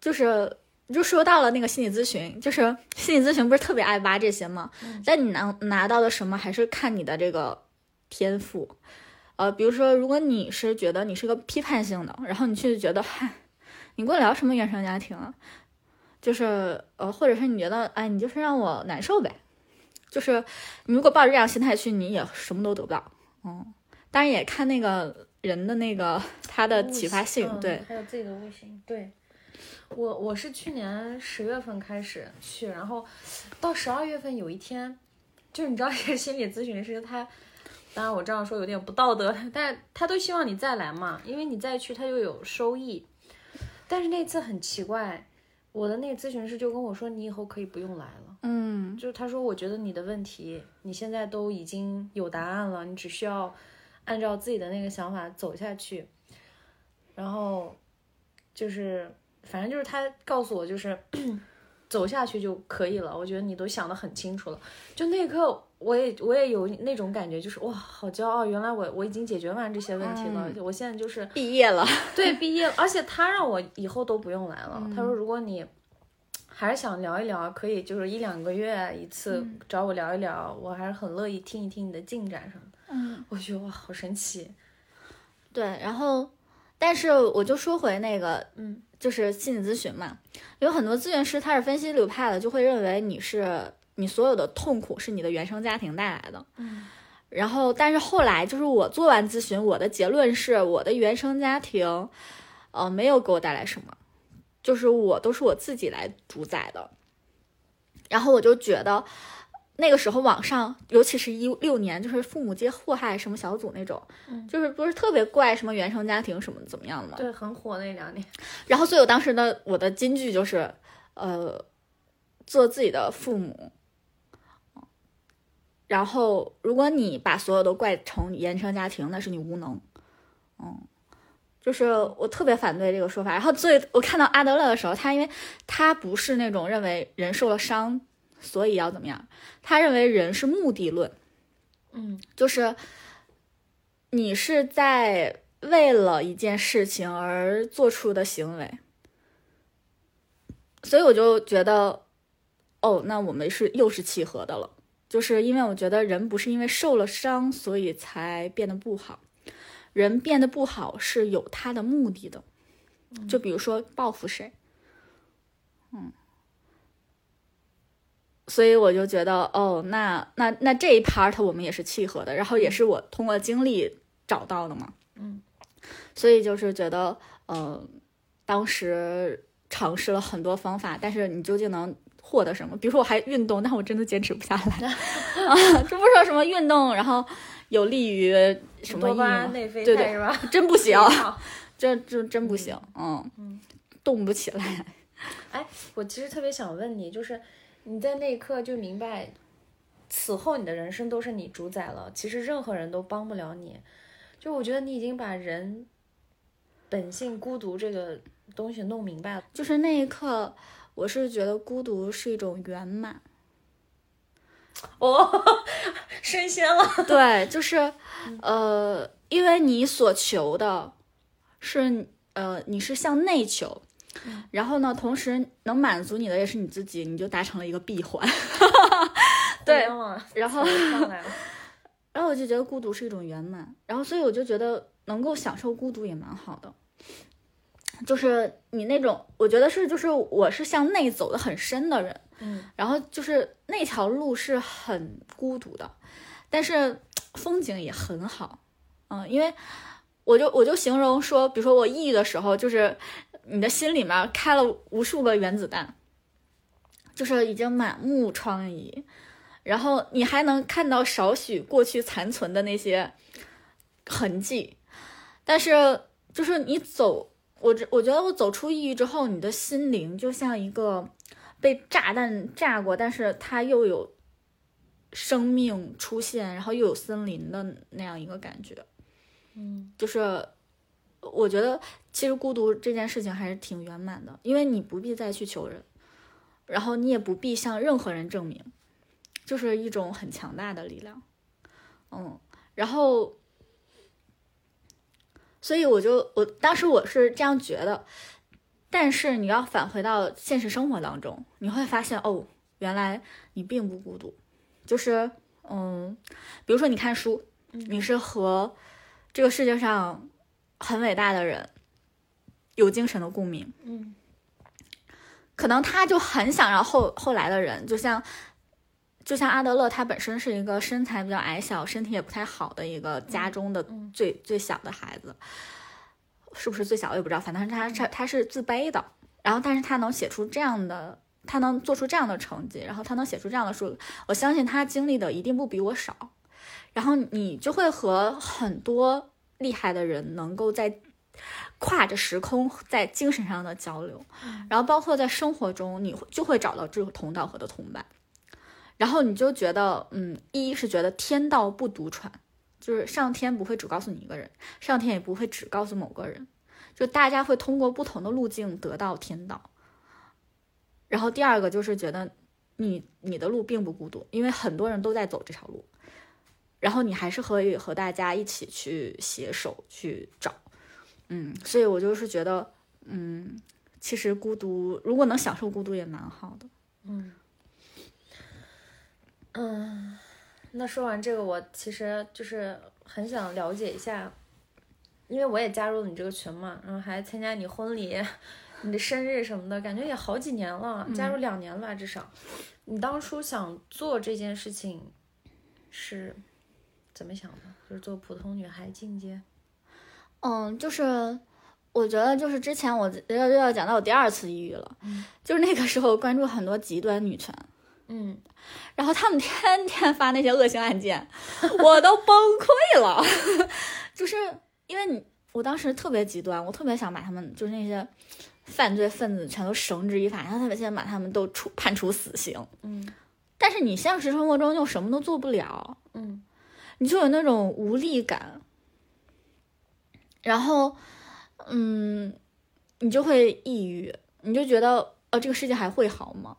就是就说到了那个心理咨询，就是心理咨询不是特别爱挖这些吗？但你能拿到的什么，还是看你的这个。天赋，呃，比如说，如果你是觉得你是个批判性的，然后你去觉得，嗨，你跟我聊什么原生家庭啊？就是，呃，或者是你觉得，哎，你就是让我难受呗。就是你如果抱着这样心态去，你也什么都得不到。嗯，当然也看那个人的那个他的启发性，对，还有自己的悟性。对，我我是去年十月份开始去，然后到十二月份有一天，就是你知道，一个心理咨询师他。当然我这样说有点不道德，但是他都希望你再来嘛，因为你再去他就有收益。但是那次很奇怪，我的那个咨询师就跟我说，你以后可以不用来了。嗯就是他说，我觉得你的问题你现在都已经有答案了，你只需要按照自己的那个想法走下去。然后就是，反正就是他告诉我，就是 走下去就可以了。我觉得你都想得很清楚了。就那一刻，我也我也有那种感觉，就是哇，好骄傲！原来我我已经解决完这些问题了。我现在就是毕业了，对，毕业了，而且他让我以后都不用来了。他说，如果你还是想聊一聊，可以就是一两个月一次找我聊一聊，我还是很乐意听一听你的进展什么的。嗯，我觉得哇，好神奇。对，然后，但是我就说回那个，嗯，就是心理咨询嘛，有很多咨询师他是分析流派的，就会认为你是你所有的痛苦是你的原生家庭带来的，嗯，然后，但是后来就是我做完咨询，我的结论是我的原生家庭，呃，没有给我带来什么，就是我都是我自己来主宰的，然后我就觉得。那个时候，网上尤其是一六年，就是父母皆祸害什么小组那种，嗯就是不是特别怪什么原生家庭什么怎么样的嘛。对，很火那两年。然后，所以我当时的我的金句就是，呃，做自己的父母。然后，如果你把所有都怪成原生家庭，那是你无能。嗯，就是我特别反对这个说法。然后，最我看到阿德勒的时候，他因为他不是那种认为人受了伤。所以要怎么样？他认为人是目的论，嗯，就是你是在为了一件事情而做出的行为，所以我就觉得，哦，那我们是又是契合的了，就是因为我觉得人不是因为受了伤所以才变得不好，人变得不好是有他的目的的，就比如说报复谁，嗯。所以我就觉得，哦，那那那这一 part 我们也是契合的，然后也是我通过经历找到的嘛，嗯，所以就是觉得，呃，当时尝试了很多方法，但是你究竟能获得什么？比如说我还运动，但我真的坚持不下来 啊！这不是说什么运动，然后有利于什么多巴益胺内啡对对肽是吧？真不行，这这真不行，嗯嗯，动不起来。哎，我其实特别想问你，就是你在那一刻就明白，此后你的人生都是你主宰了，其实任何人都帮不了你。就我觉得你已经把人本性孤独这个东西弄明白了。就是那一刻，我是觉得孤独是一种圆满。哦，升仙了。对，就是，呃，因为你所求的是，呃，你是向内求，然后呢，同时能满足你的也是你自己，你就达成了一个闭环。对然后。然后我就觉得孤独是一种圆满，然后所以我就觉得能够享受孤独也蛮好的。就是你那种，我觉得是，就是我是向内走的很深的人，嗯。然后就是那条路是很孤独的，但是风景也很好，嗯，因为我就我就形容说，比如说我抑郁的时候，就是你的心里面开了无数个原子弹，就是已经满目疮痍，然后你还能看到少许过去残存的那些痕迹，但是就是你走，我这我觉得我走出抑郁之后，你的心灵就像一个被炸弹炸过，但是它又有生命出现，然后又有森林的那样一个感觉。嗯就是我觉得其实孤独这件事情还是挺圆满的，因为你不必再去求人，然后你也不必向任何人证明，就是一种很强大的力量。嗯，然后，所以我就我当时我是这样觉得，但是你要返回到现实生活当中，你会发现哦，原来你并不孤独，就是嗯，比如说你看书，你是和这个世界上很伟大的人有精神的共鸣，嗯。可能他就很想让后后来的人，就像就像阿德勒，他本身是一个身材比较矮小、身体也不太好的一个家中的嗯。最、最小的孩子，是不是最小我也不知道，反正他他他是自卑的，然后但是他能写出这样的，他能做出这样的成绩，然后他能写出这样的书，我相信他经历的一定不比我少。然后你就会和很多厉害的人能够在跨着时空在精神上的交流，然后包括在生活中，你就会找到志同道合的同伴，然后你就觉得，嗯，一是觉得天道不独传，就是上天不会只告诉你一个人，上天也不会只告诉某个人，就大家会通过不同的路径得到天道。然后第二个就是觉得你你的路并不孤独，因为很多人都在走这条路，然后你还是可以和大家一起去携手去找。嗯，所以我就是觉得，嗯，其实孤独，如果能享受孤独也蛮好的。嗯，嗯，那说完这个，我其实就是很想了解一下，因为我也加入了你这个群嘛，然后还参加你婚礼、你的生日什么的，感觉也好几年了，加入两年了吧，至少。你当初想做这件事情是怎么想的？就是做普通女孩进阶。嗯，就是我觉得，就是之前我要要讲到我第二次抑郁了，就是那个时候关注很多极端女权，嗯，然后他们天天 发那些恶性案件，我都崩溃了，就是因为你我当时特别极端，我特别想把他们就是那些犯罪分子全都绳之以法，然后特别想把他们都处判处死刑，嗯，但是你现实生活中又什么都做不了，嗯，你就有那种无力感。然后，嗯，你就会抑郁，你就觉得，呃，这个世界还会好吗？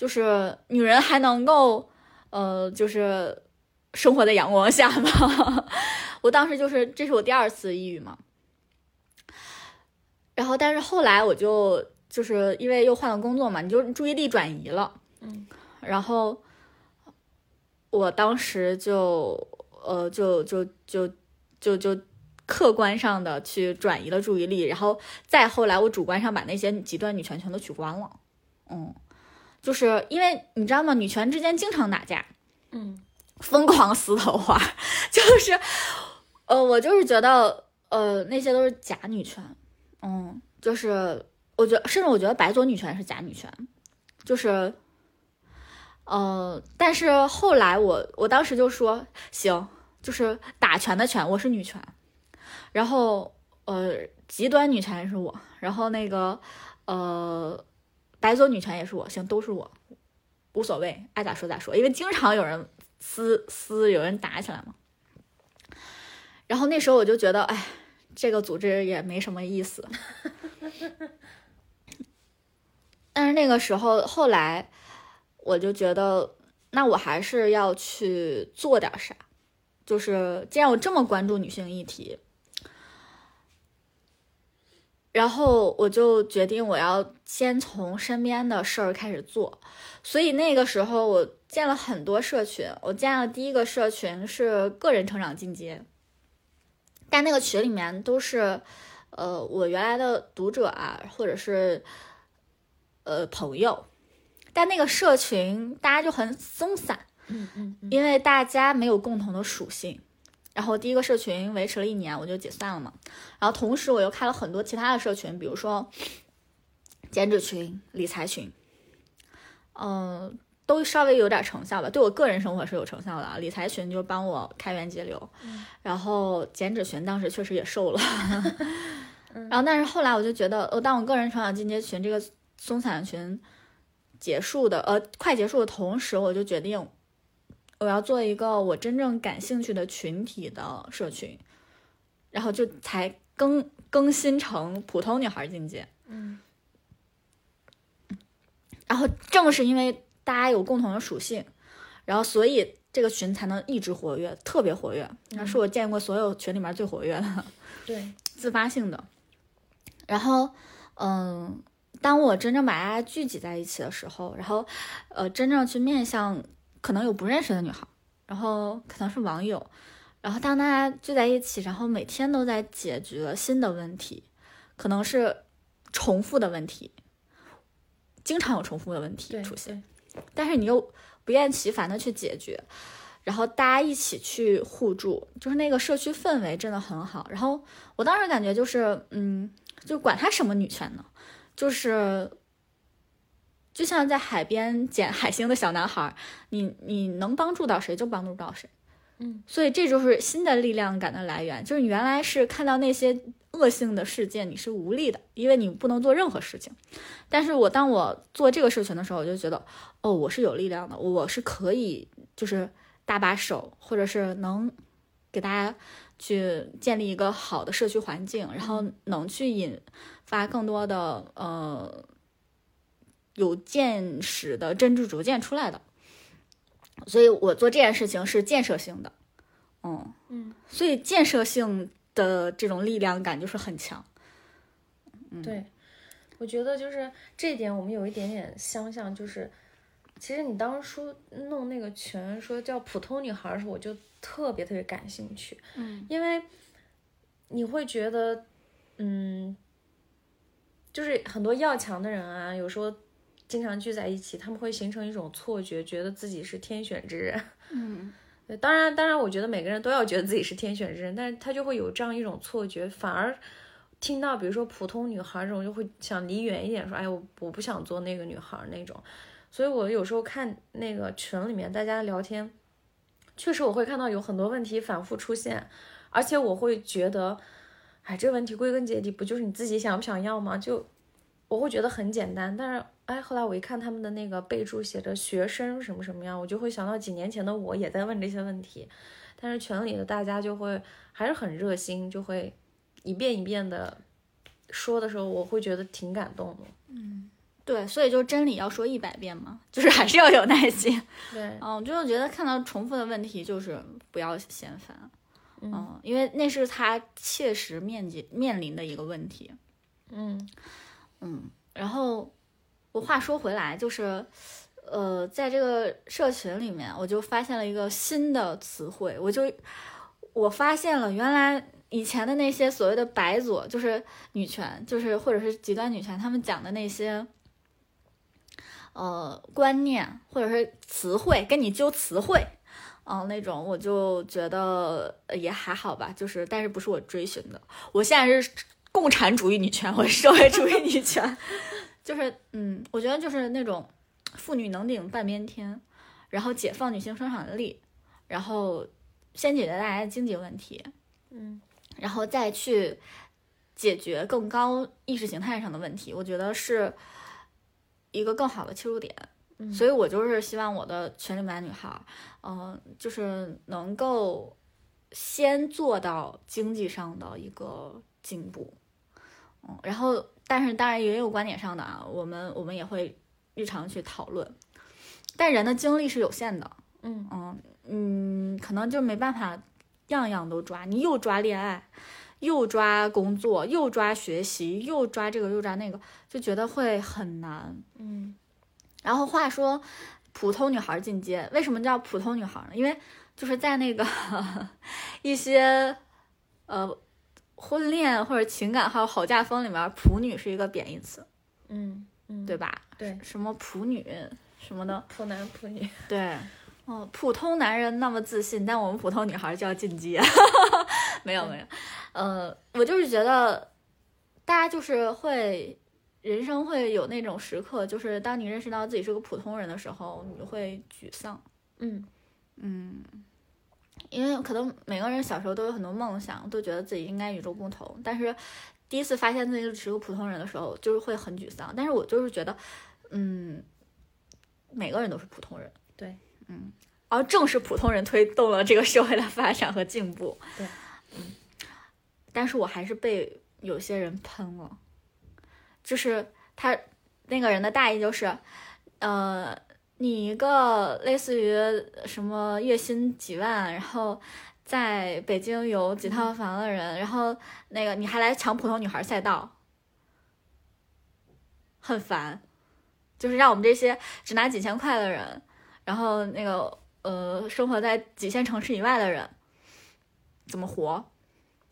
就是女人还能够，呃，就是生活在阳光下吗？我当时就是，这是我第二次抑郁嘛。然后，但是后来我就就是因为又换了工作嘛，你就注意力转移了，嗯。然后，我当时就，呃，就就就就就。客观上的去转移了注意力，然后再后来，我主观上把那些极端女权全都取关了。嗯，就是因为你知道吗？女权之间经常打架，嗯，疯狂撕头花，就是，呃，我就是觉得，呃，那些都是假女权。嗯，就是我觉得，甚至我觉得白左女权是假女权，就是，呃，但是后来我我当时就说，行，就是打拳的拳，我是女权。然后，呃，极端女权是我，然后那个，呃，白左女权也是我，行，都是我，无所谓，爱咋说咋说，因为经常有人撕撕，有人打起来嘛。然后那时候我就觉得，哎，这个组织也没什么意思。但是那个时候，后来我就觉得，那我还是要去做点啥，就是既然我这么关注女性议题。然后我就决定，我要先从身边的事儿开始做。所以那个时候，我建了很多社群。我建了第一个社群是个人成长进阶，但那个群里面都是，呃，我原来的读者啊，或者是，呃，朋友。但那个社群大家就很松散，嗯嗯，因为大家没有共同的属性。然后第一个社群维持了一年，我就解散了嘛。然后同时我又开了很多其他的社群，比如说减脂群、理财群，嗯，都稍微有点成效吧。对我个人生活是有成效的啊。理财群就帮我开源节流，然后减脂群当时确实也瘦了。然后但是后来我就觉得，呃，当我个人成长进阶群这个松散群结束的，呃，快结束的同时，我就决定。我要做一个我真正感兴趣的群体的社群，然后就才更更新成普通女孩进阶。嗯，然后正是因为大家有共同的属性，然后所以这个群才能一直活跃，特别活跃。那是我见过所有群里面最活跃的。对，自发性的。然后，嗯，当我真正把大家聚集在一起的时候，然后，呃，真正去面向。可能有不认识的女孩，然后可能是网友，然后当大家聚在一起，然后每天都在解决新的问题，可能是重复的问题，经常有重复的问题出现，但是你又不厌其烦的去解决，然后大家一起去互助，就是那个社区氛围真的很好。然后我当时感觉就是，嗯，就管他什么女权呢，就是。就像在海边捡海星的小男孩，你你能帮助到谁就帮助到谁，嗯，所以这就是新的力量感的来源，就是你原来是看到那些恶性的事件，你是无力的，因为你不能做任何事情。但是我当我做这个事情的时候，我就觉得，哦，我是有力量的，我是可以就是搭把手，或者是能给大家去建立一个好的社区环境，然后能去引发更多的呃有见识的真知灼见出来的。所以我做这件事情是建设性的，嗯嗯，所以建设性的这种力量感就是很强。对，我觉得就是这一点我们有一点点相像，就是其实你当初弄那个群说叫普通女孩的时候，我就特别特别感兴趣，嗯因为你会觉得，嗯，就是很多要强的人啊，有时候经常聚在一起，他们会形成一种错觉，觉得自己是天选之人。嗯对，当然，当然，我觉得每个人都要觉得自己是天选之人，但是他就会有这样一种错觉，反而听到比如说普通女孩这种，就会想离远一点，说，哎，我我不想做那个女孩那种。所以我有时候看那个群里面大家聊天，确实我会看到有很多问题反复出现，而且我会觉得，哎，这个问题归根结底不就是你自己想不想要吗？就我会觉得很简单，但是哎，后来我一看他们的那个备注写着学生什么什么样，我就会想到几年前的我也在问这些问题，但是群里的大家就会还是很热心，就会一遍一遍的说的时候，我会觉得挺感动的。嗯对，所以就真理要说一百遍嘛，就是还是要有耐心。对，嗯，就是觉得看到重复的问题，就是不要嫌烦。嗯嗯，因为那是他切实面积面临的一个问题。嗯嗯，然后我话说回来，就是，呃，在这个社群里面，我就发现了一个新的词汇，我就我发现了，原来以前的那些所谓的白左，就是女权，就是或者是极端女权，他们讲的那些。呃，观念或者是词汇，跟你揪词汇，嗯、那种我就觉得也还好吧，就是但是不是我追寻的，我现在是共产主义女权，我是社会主义女权，就是嗯，我觉得就是那种妇女能顶半边天，然后解放女性生产力，然后先解决大家的经济问题，嗯然后再去解决更高意识形态上的问题，我觉得是一个更好的切入点。嗯所以我就是希望我的群里面的女孩儿，嗯、就是能够先做到经济上的一个进步，嗯，然后但是当然也有观点上的啊，我们我们也会日常去讨论，但人的精力是有限的，嗯嗯嗯，可能就没办法样样都抓，你又抓恋爱，又抓工作，又抓学习，又抓这个又抓那个，就觉得会很难。嗯然后话说，普通女孩进阶，为什么叫普通女孩呢？因为就是在那个 一些呃婚恋或者情感还有好嫁风里面，普女是一个贬义词，嗯嗯，对吧？对，什么普女什么的，普男普女，对。哦，普通男人那么自信，但我们普通女孩就要进阶。没有没有，呃，我就是觉得，大家就是会，人生会有那种时刻，就是当你认识到自己是个普通人的时候，你会沮丧。嗯嗯，因为可能每个人小时候都有很多梦想，都觉得自己应该与众不同，但是第一次发现自己是个普通人的时候，就是会很沮丧。但是我就是觉得，嗯，每个人都是普通人。对，嗯，而正是普通人推动了这个社会的发展和进步。对，嗯，但是我还是被有些人喷了，就是他那个人的大意就是，呃，你一个类似于什么月薪几万，然后在北京有几套房的人，然后那个你还来抢普通女孩赛道，很烦，就是让我们这些只拿几千块的人，然后那个呃生活在几线城市以外的人怎么活？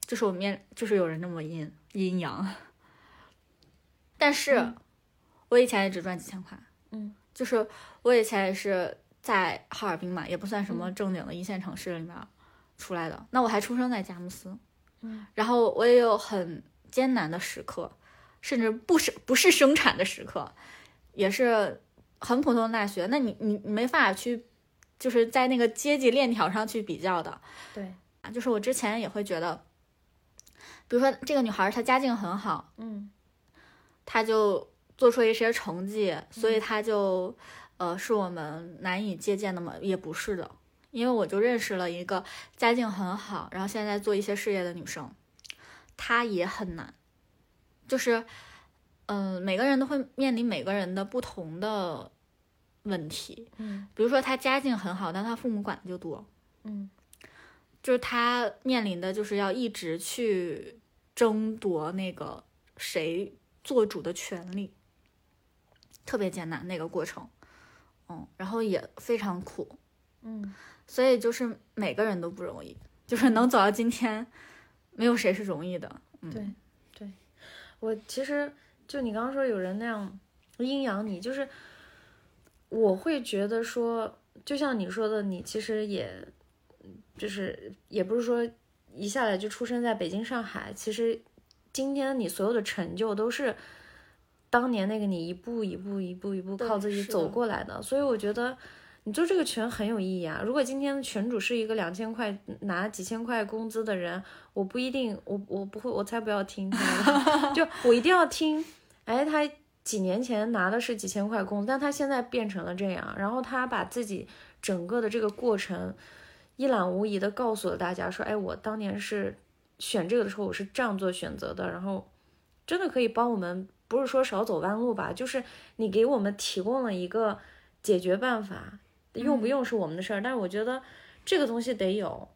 就是我面，就是有人那么阴阴阳。但是，我以前也只赚几千块，嗯，就是我以前也是在哈尔滨嘛，也不算什么正经的一线城市里面出来的。那我还出生在佳木斯，嗯，然后我也有很艰难的时刻，甚至不是不是生产的时刻，也是很普通的大学。那你你你没法去就是在那个阶级链条上去比较的。对，啊，就是我之前也会觉得，比如说这个女孩她家境很好，嗯她就做出一些成绩，所以他就呃是我们难以借鉴的吗？也不是的，因为我就认识了一个家境很好，然后现在做一些事业的女生，她也很难，就是嗯、呃每个人都会面临每个人的不同的问题，嗯。比如说她家境很好，但她父母管的就多，嗯。就是她面临的就是要一直去争夺那个谁做主的权利，特别艰难那个过程，嗯，然后也非常苦，嗯，所以就是每个人都不容易，就是能走到今天，没有谁是容易的，嗯，对对，我其实就你刚刚说有人那样阴阳你，就是我会觉得说，就像你说的，你其实也就是也不是说一下来就出生在北京、上海，其实今天你所有的成就都是当年那个你一步一步、一步一步靠自己走过来的，所以我觉得。你做这个群很有意义啊！如果今天的群主是一个两千块拿几千块工资的人，我不一定，我我不会，我才不要听他的，就我一定要听。哎，他几年前拿的是几千块工资，但他现在变成了这样，然后他把自己整个的这个过程一览无遗的告诉了大家，说，哎，我当年是选这个的时候我是这样做选择的，然后真的可以帮我们，不是说少走弯路吧，就是你给我们提供了一个解决办法，用不用是我们的事儿，但是我觉得这个东西得有，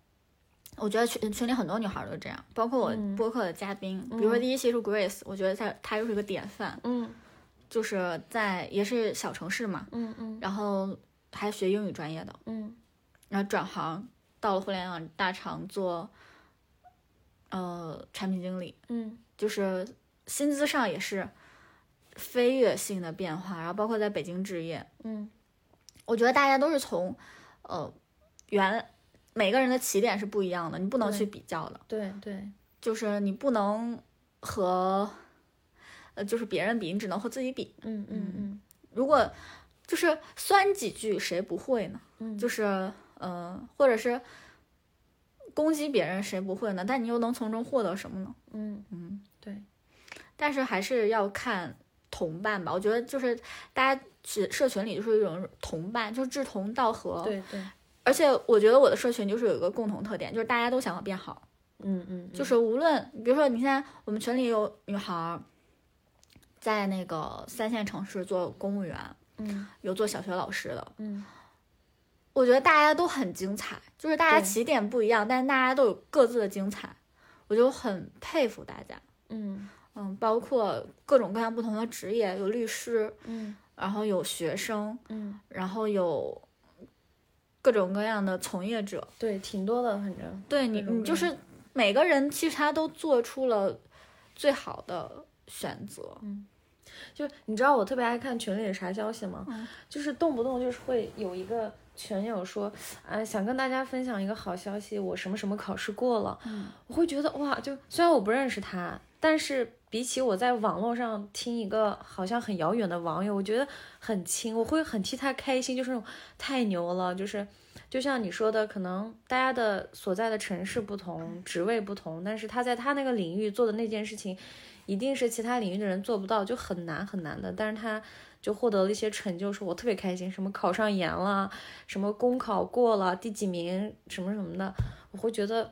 我觉得群群里很多女孩都这样，包括我播客的嘉宾，比如说第一期是 Grace，我觉得她她就是个典范，嗯。就是在也是小城市嘛，嗯嗯。然后还学英语专业的，嗯。然后转行到了互联网大厂做，呃，产品经理，嗯。就是薪资上也是飞跃性的变化，然后包括在北京置业，嗯我觉得大家都是从，呃，原每个人的起点是不一样的，你不能去比较的，对对，就是你不能和，呃，就是别人比，你只能和自己比。嗯嗯嗯如果就是酸几句，谁不会呢？嗯，就是呃，或者是攻击别人，谁不会呢？但你又能从中获得什么呢？嗯嗯，对，但是还是要看同伴吧。我觉得就是大家群社群里就是一种同伴，就是志同道合。，对对，而且我觉得我的社群就是有一个共同特点，就是大家都想要变好。嗯嗯，就是无论比如说你现在我们群里有女孩儿在那个三线城市做公务员，嗯有做小学老师的，嗯我觉得大家都很精彩，就是大家起点不一样，但是大家都有各自的精彩，我就很佩服大家。嗯嗯，包括各种各样不同的职业，有律师，嗯然后有学生，嗯，然后有各种各样的从业者。对，挺多的，反正，对你，你就是每个人其实他都做出了最好的选择。嗯就你知道我特别爱看群里的啥消息吗？嗯就是动不动就是会有一个群友说，呃，想跟大家分享一个好消息，我什么什么考试过了。嗯，我会觉得哇，就虽然我不认识他，但是比起我在网络上听一个好像很遥远的网友，我觉得很亲，我会很替他开心，就是那种太牛了，就是就像你说的，可能大家的所在的城市不同，职位不同，但是他在他那个领域做的那件事情，一定是其他领域的人做不到，就很难很难的。但是他就获得了一些成就，说我特别开心，什么考上研了，什么公考过了，第几名，什么什么的，我会觉得，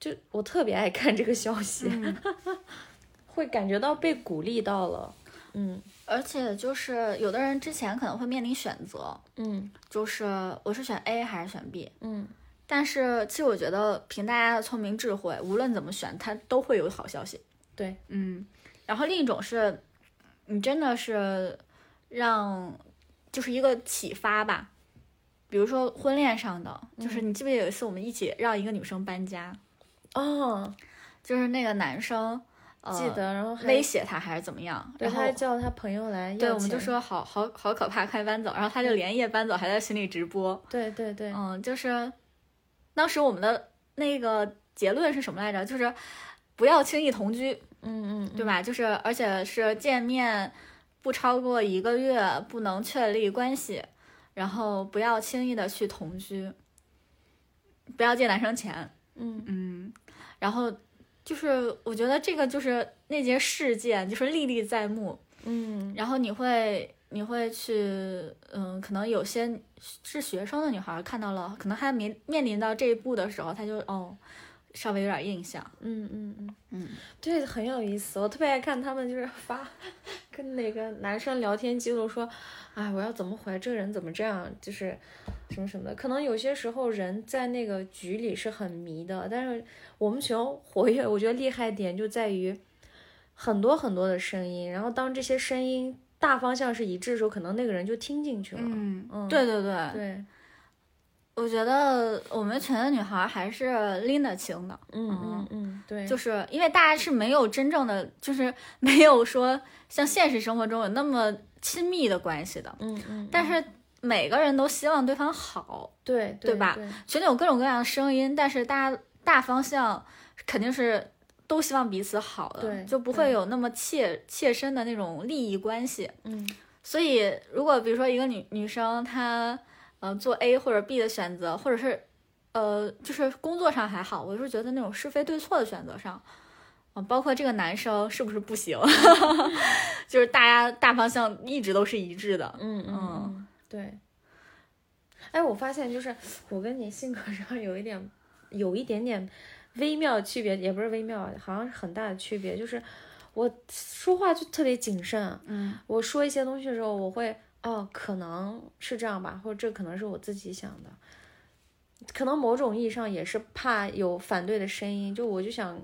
就我特别爱看这个消息，会感觉到被鼓励到了。嗯。而且就是有的人之前可能会面临选择，嗯。就是我是选 A 还是选 B，嗯。但是其实我觉得凭大家的聪明智慧，无论怎么选，它都会有好消息。对，嗯，然后另一种是，你真的是让就是一个启发吧。比如说婚恋上的，就是你记不记得有一次我们一起让一个女生搬家，哦，就是那个男生呃记得，然后还威胁他还是怎么样，然后他还叫他朋友来要对我们就说好好好可怕，快搬走，然后他就连夜搬走，还在群里直播。对对对，嗯，就是当时我们的那个结论是什么来着？就是不要轻易同居，嗯嗯，对吧？就是而且是见面不超过一个月，不能确立关系，然后不要轻易的去同居，不要借男生钱，嗯嗯，然后就是我觉得这个就是那件事件就是历历在目，嗯。然后你会你会去，嗯，可能有些是学生的女孩看到了，可能还没面临到这一步的时候，她就哦，稍微有点印象，嗯嗯嗯嗯，对，很有意思。我特别爱看他们就是发跟哪个男生聊天记录说，哎，我要怎么回来？这个人怎么这样？就是什么什么的。可能有些时候人在那个局里是很迷的，但是我们喜欢活跃。我觉得厉害点就在于很多很多的声音，然后当这些声音大方向是一致的时候，可能那个人就听进去了。嗯嗯对对对，对，我觉得我们群的女孩还是拎得清的，嗯嗯嗯，对，就是因为大家是没有真正的，就是没有说像现实生活中有那么亲密的关系的，嗯嗯，但是每个人都希望对方好，对对吧群里有各种各样的声音，但是大家大方向肯定是都希望彼此好的，对就不会有那么切切身的那种利益关系。嗯。所以，如果比如说一个女女生她呃做 A 或者 B 的选择，或者是呃就是工作上还好，我是觉得那种是非对错的选择上。啊，包括这个男生是不是不行，就是大家大方向一直都是一致的。嗯嗯嗯，对。哎，我发现就是我跟你性格上有一点，有一点点微妙的区别，也不是微妙，好像是很大的区别。就是我说话就特别谨慎，嗯我说一些东西的时候，我会哦，可能是这样吧，或者这可能是我自己想的，可能某种意义上也是怕有反对的声音，就我就想。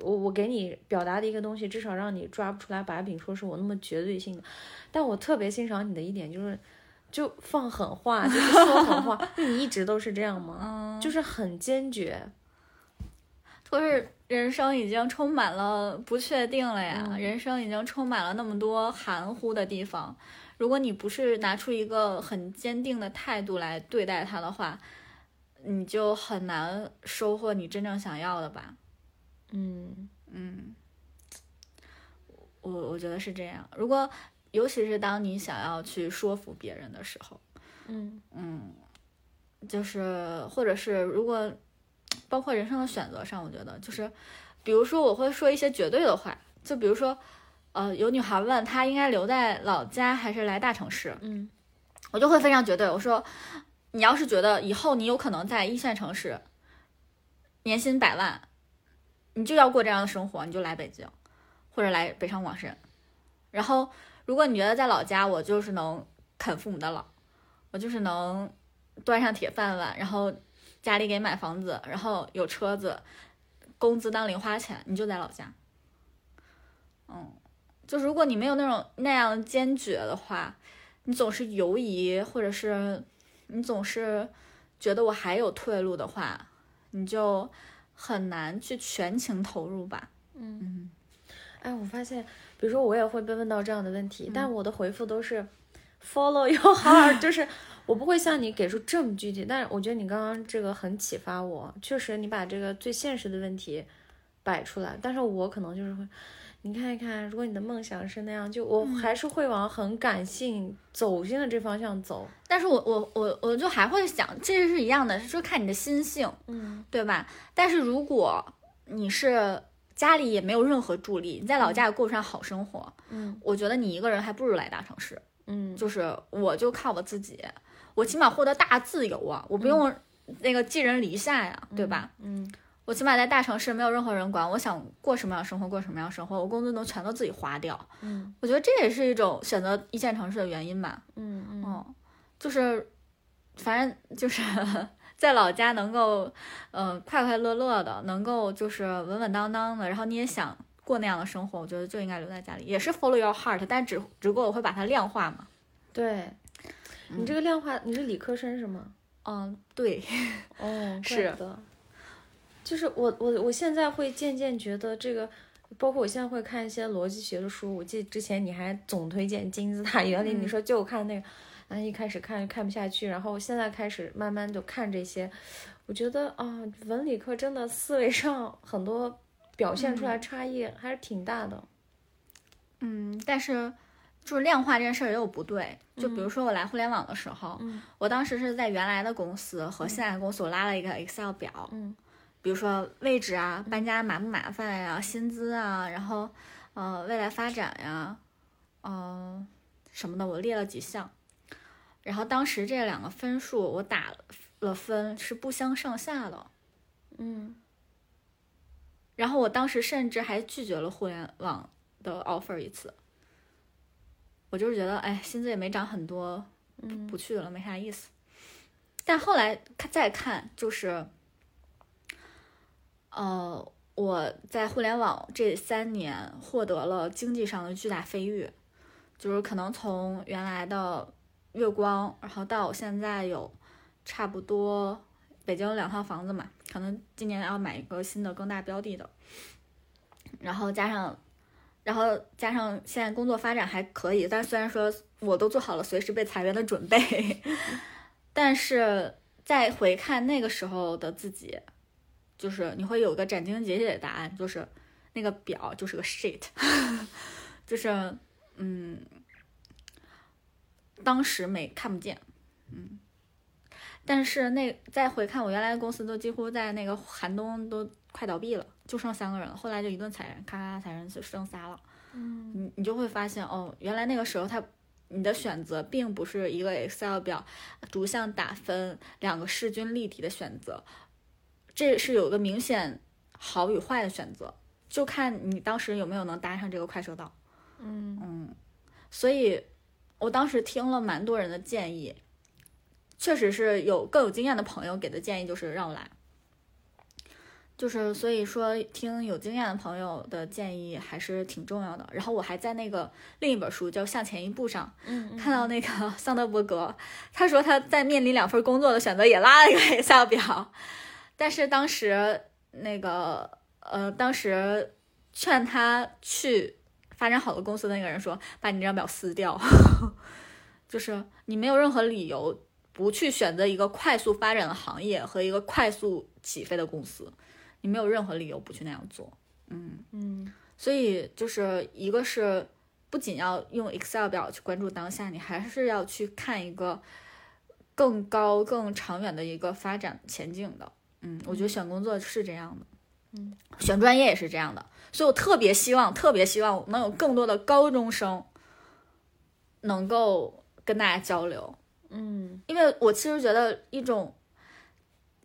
我我给你表达的一个东西，至少让你抓不出来把柄，说是我那么绝对性的。但我特别欣赏你的一点就是，就放狠话，就是说狠话。那你一直都是这样吗？嗯，就是很坚决。就是人生已经充满了不确定了呀，嗯人生已经充满了那么多含糊的地方。如果你不是拿出一个很坚定的态度来对待它的话，你就很难收获你真正想要的吧。嗯嗯，我我觉得是这样。如果尤其是当你想要去说服别人的时候，嗯嗯，就是或者是如果包括人生的选择上，我觉得就是，比如说我会说一些绝对的话，就比如说，呃，有女孩问她应该留在老家还是来大城市，嗯我就会非常绝对，我说，你要是觉得以后你有可能在一线城市，年薪百万，你就要过这样的生活，你就来北京，或者来北上广深。然后，如果你觉得在老家，我就是能啃父母的老，我就是能端上铁饭碗，然后家里给买房子，然后有车子，工资当零花钱，你就在老家。嗯，就如果你没有那种那样坚决的话，你总是犹疑，或者是你总是觉得我还有退路的话，你就很难去全情投入吧。嗯。哎，我发现，比如说我也会被问到这样的问题，但我的回复都是 follow your heart，就 是我不会像你给出这么具体。但是我觉得你刚刚这个很启发我，确实你把这个最现实的问题摆出来，但是我可能就是会。你看一看，如果你的梦想是那样，就我还是会往很感性、走心的这方向走。但是我我我我就还会想，这是一样的，是看你的心性，嗯对吧？但是如果你是家里也没有任何助力，你在老家也过不上好生活，嗯我觉得你一个人还不如来大城市。嗯就是我就靠我自己，我起码获得大自由啊，我不用那个寄人篱下呀，对吧？嗯我起码在大城市没有任何人管，我想过什么样的生活过什么样的生活，我工资能全都自己花掉。嗯我觉得这也是一种选择一线城市的原因吧。嗯嗯嗯，就是反正就是 在老家能够，嗯、快快乐乐的，能够就是稳稳当当的，然后你也想过那样的生活，我觉得就应该留在家里，也是 follow your heart，但只只不过我会把它量化嘛。对，你这个量化，你是理科生是吗？嗯，对，哦，是。就是我我我现在会渐渐觉得这个，包括我现在会看一些逻辑学的书。我记得之前你还总推荐金字塔原理，你说就看那个，然后一开始看看不下去，然后现在开始慢慢就看这些。我觉得啊，文理科真的思维上很多表现出来差异还是挺大的。嗯，但是就是量化这件事儿也有不对。就比如说我来互联网的时候，我当时是在原来的公司和现在的公司，我拉了一个 Excel 表，嗯，比如说位置啊、搬家麻不麻烦呀、薪资啊，然后呃未来发展呀，嗯、什么的，我列了几项。然后当时这两个分数我打了分是不相上下的，嗯。然后我当时甚至还拒绝了互联网的 offer 一次，我就是觉得，哎，薪资也没涨很多，嗯。不去了，没啥意思。但后来看再看，就是，呃，我在互联网这三年获得了经济上的巨大飞跃，就是可能从原来的月光，然后到我现在有差不多北京有两套房子嘛，可能今年要买一个新的更大标的的，然后加上，然后加上现在工作发展还可以，但虽然说我都做好了随时被裁员的准备，但是再回看那个时候的自己，就是你会有个斩钉截铁的答案，就是那个表就是个 shit，就是嗯，当时没看不见，嗯。但是那再回看，我原来的公司都几乎在那个寒冬都快倒闭了，就剩三个人了。后来就一顿裁员，咔咔裁人，就剩仨了。嗯你你就会发现，哦，原来那个时候他你的选择并不是一个 Excel 表逐项打分，两个势均力敌的选择，这是有个明显好与坏的选择，就看你当时有没有能搭上这个快车道。嗯嗯，所以我当时听了蛮多人的建议，确实是有更有经验的朋友给的建议，就是让我来。就是所以说，听有经验的朋友的建议还是挺重要的。然后我还在那个另一本书叫《向前一步》上嗯看到那个桑德伯格，他说他在面临两份工作的选择，也拉了一个 Excel 表，但是当时那个呃，当时劝他去发展好的公司的那个人说，把你这张表撕掉，就是你没有任何理由不去选择一个快速发展的行业和一个快速起飞的公司，你没有任何理由不去那样做。嗯，嗯所以就是一个是不仅要用 Excel 表去关注当下，你还是要去看一个更高、更长远的一个发展前景的。嗯，我觉得选工作是这样的，嗯，选专业也是这样的，所以我特别希望，特别希望能有更多的高中生能够跟大家交流，嗯。因为我其实觉得一种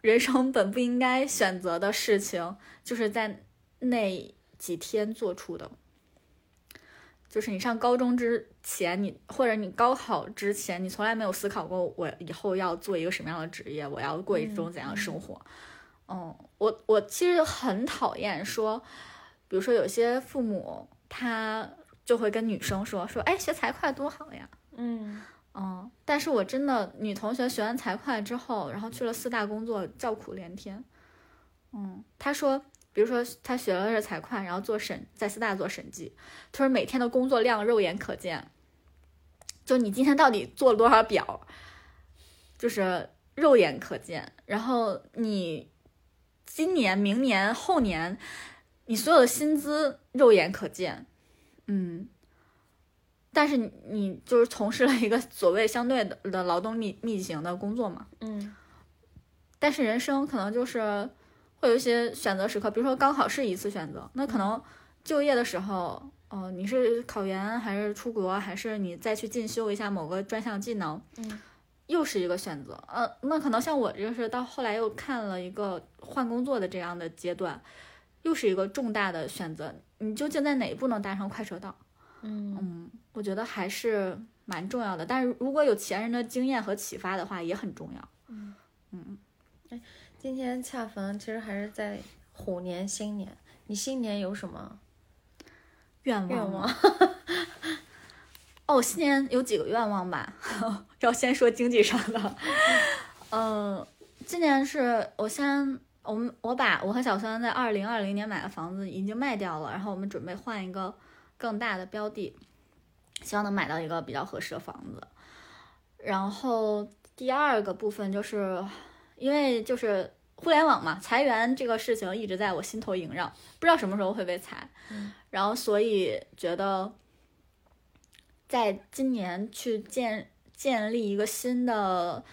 人生本不应该选择的事情，就是在那几天做出的。就是你上高中之前，你或者你高考之前，你从来没有思考过我以后要做一个什么样的职业，我要过一种怎样的生活。嗯，我我其实很讨厌说，比如说有些父母他就会跟女生说说，哎，学财会多好呀。嗯嗯，但是我真的女同学学完财会之后，然后去了四大工作，叫苦连天。嗯，她说，比如说她学了是财会，然后做审，在四大做审计，她说每天的工作量肉眼可见，就你今天到底做了多少表，就是肉眼可见。然后你今年、明年、后年，你所有的薪资肉眼可见。嗯，但是你你就是从事了一个所谓相对的的劳动密密集型的工作嘛，嗯但是人生可能就是会有一些选择时刻，比如说高考是一次选择，那可能就业的时候，哦、你是考研还是出国，还是你再去进修一下某个专项技能，嗯，又是一个选择。呃，那可能像我这个是到后来又看了一个换工作的这样的阶段，又是一个重大的选择，你究竟在哪一步能搭上快车道？嗯嗯，我觉得还是蛮重要的。但是如果有前人的经验和启发的话，也很重要。嗯今天恰逢其实还是在虎年新年，你新年有什么愿望愿望？哦，新年有几个愿望吧？要先说经济上的。嗯、今年是我先，我们我把我和小酸在二零二零年买的房子已经卖掉了，然后我们准备换一个更大的标的，希望能买到一个比较合适的房子。然后第二个部分就是，因为就是互联网嘛，裁员这个事情一直在我心头萦绕，不知道什么时候会被裁。嗯然后所以觉得在今年去建建立一个新的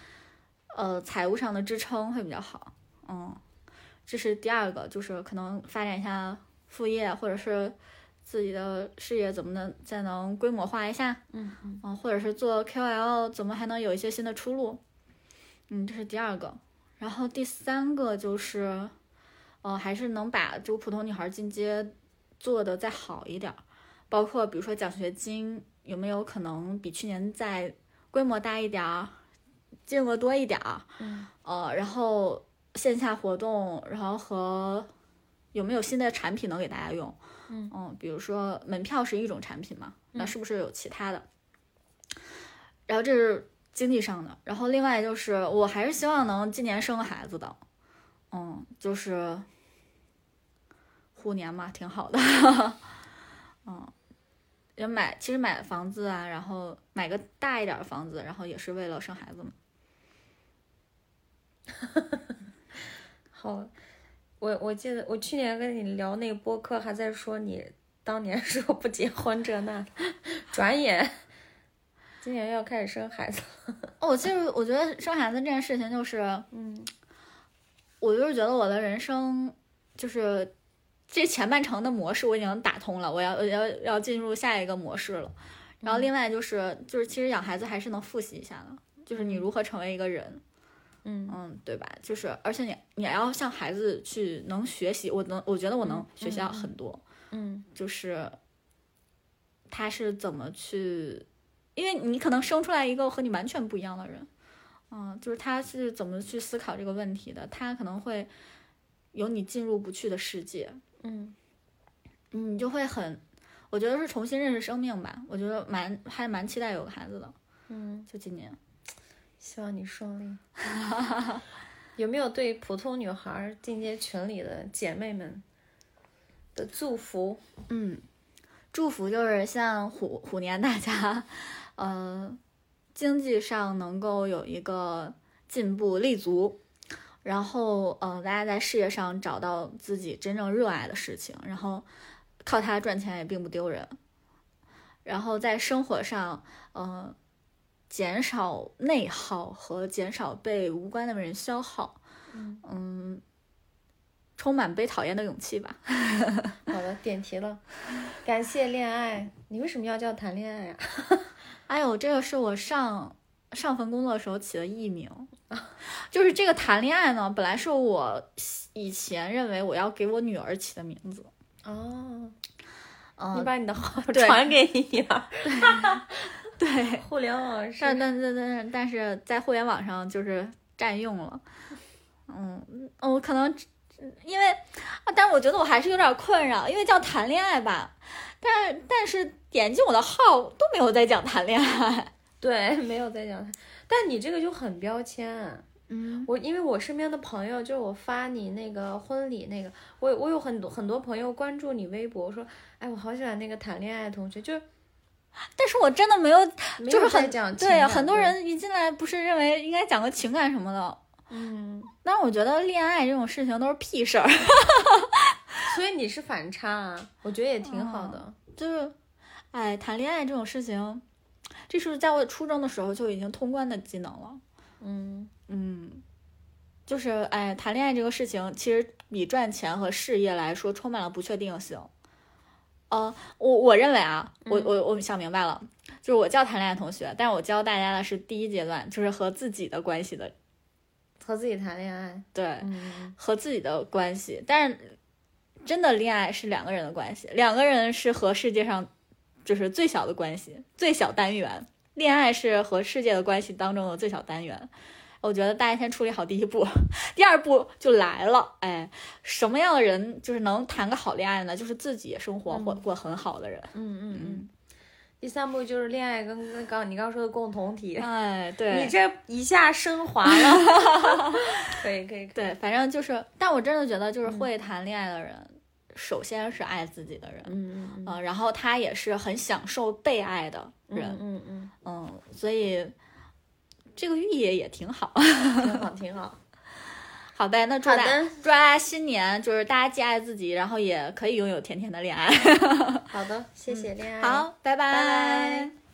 呃财务上的支撑会比较好。嗯，这是第二个，就是可能发展一下副业，或者是自己的事业怎么能再能规模化一下。嗯嗯嗯，或者是做 KOL 怎么还能有一些新的出路？嗯，这是第二个。然后第三个就是，呃，还是能把这个普通女孩进阶做的再好一点儿，包括比如说奖学金有没有可能比去年再规模大一点儿，金额多一点儿？嗯，呃，然后线下活动，然后和有没有新的产品能给大家用？嗯比如说门票是一种产品嘛，那嗯是不是有其他的？然后这是经济上的，然后另外就是我还是希望能今年生个孩子的，嗯，就是虎年嘛，挺好的，嗯，也买其实买房子啊，然后买个大一点的房子，然后也是为了生孩子嘛。好，我我记得我去年跟你聊那个播客，还在说你当年 说不结婚这那，转眼今年要开始生孩子了。我，其实我觉得生孩子这件事情就是，嗯我就是觉得我的人生就是这前半程的模式我已经打通了，我要我要要进入下一个模式了。然后另外就是就是其实养孩子还是能复习一下的，就是你如何成为一个人，嗯嗯，对吧？就是而且你你要向孩子去能学习，我能我觉得我能学习到很多，嗯就是他是怎么去，因为你可能生出来一个和你完全不一样的人，嗯，就是他是怎么去思考这个问题的，他可能会有你进入不去的世界，嗯嗯，你就会很，我觉得是重新认识生命吧，我觉得蛮还蛮期待有个孩子的，嗯，就今年，希望你顺利。有没有对普通女孩进阶群里的姐妹们的祝福？嗯，祝福就是像虎虎年大家，呃，经济上能够有一个进步立足，然后呃，大家在事业上找到自己真正热爱的事情，然后靠它赚钱也并不丢人，然后在生活上，呃，减少内耗和减少被无关的人消耗，嗯充满被讨厌的勇气吧。好的，点题了。感谢恋爱，你为什么要叫谈恋爱呀、哎呦，这个是我上上份工作的时候起的艺名，就是这个谈恋爱呢，本来是我以前认为我要给我女儿起的名字，哦，嗯、你把你的号对传给你女儿。对，互联网是但但但但但是在互联网上就是占用了，嗯，我可能因为，啊但是我觉得我还是有点困扰，因为叫谈恋爱吧，但是但是点进我的号都没有在讲谈恋爱，对，没有在讲他，但你这个就很标签。嗯。我因为我身边的朋友，就是我发你那个婚礼那个，我我有很多很多朋友关注你微博，说，哎，我好喜欢那个谈恋爱的同学，就但是我真的没有没有就是很讲对很多，人一进来不是认为应该讲个情感什么的，嗯，但是我觉得恋爱这种事情都是屁事儿，所以你是反差啊，我觉得也挺好的。就是，哎，谈恋爱这种事情，这是在我初中的时候就已经通关的技能了。嗯嗯，就是哎，谈恋爱这个事情，其实比赚钱和事业来说充满了不确定性。呃，我我认为啊，我我我想明白了，就是我叫谈恋爱同学，但是我教大家的是第一阶段，就是和自己的关系的，和自己谈恋爱，对，嗯和自己的关系，但是真的恋爱是两个人的关系，两个人是和世界上就是最小的关系，最小单元。恋爱是和世界的关系当中的最小单元。我觉得大家先处理好第一步，第二步就来了。哎，什么样的人就是能谈个好恋爱呢？就是自己生活过过很好的人。嗯嗯嗯。第三步就是恋爱跟跟刚你刚刚说的共同体，哎，对，你这一下升华了，可以可以，可以。对，反正就是，但我真的觉得，就是会谈恋爱的人，首先是爱自己的人，嗯嗯然后他也是很享受被爱的人，嗯嗯。嗯，所以这个寓意也挺好。嗯，挺好挺好。好呗，那祝大家祝大家新年就是大家既爱自己，然后也可以拥有甜甜的恋爱。好的，谢谢恋爱。好，拜拜拜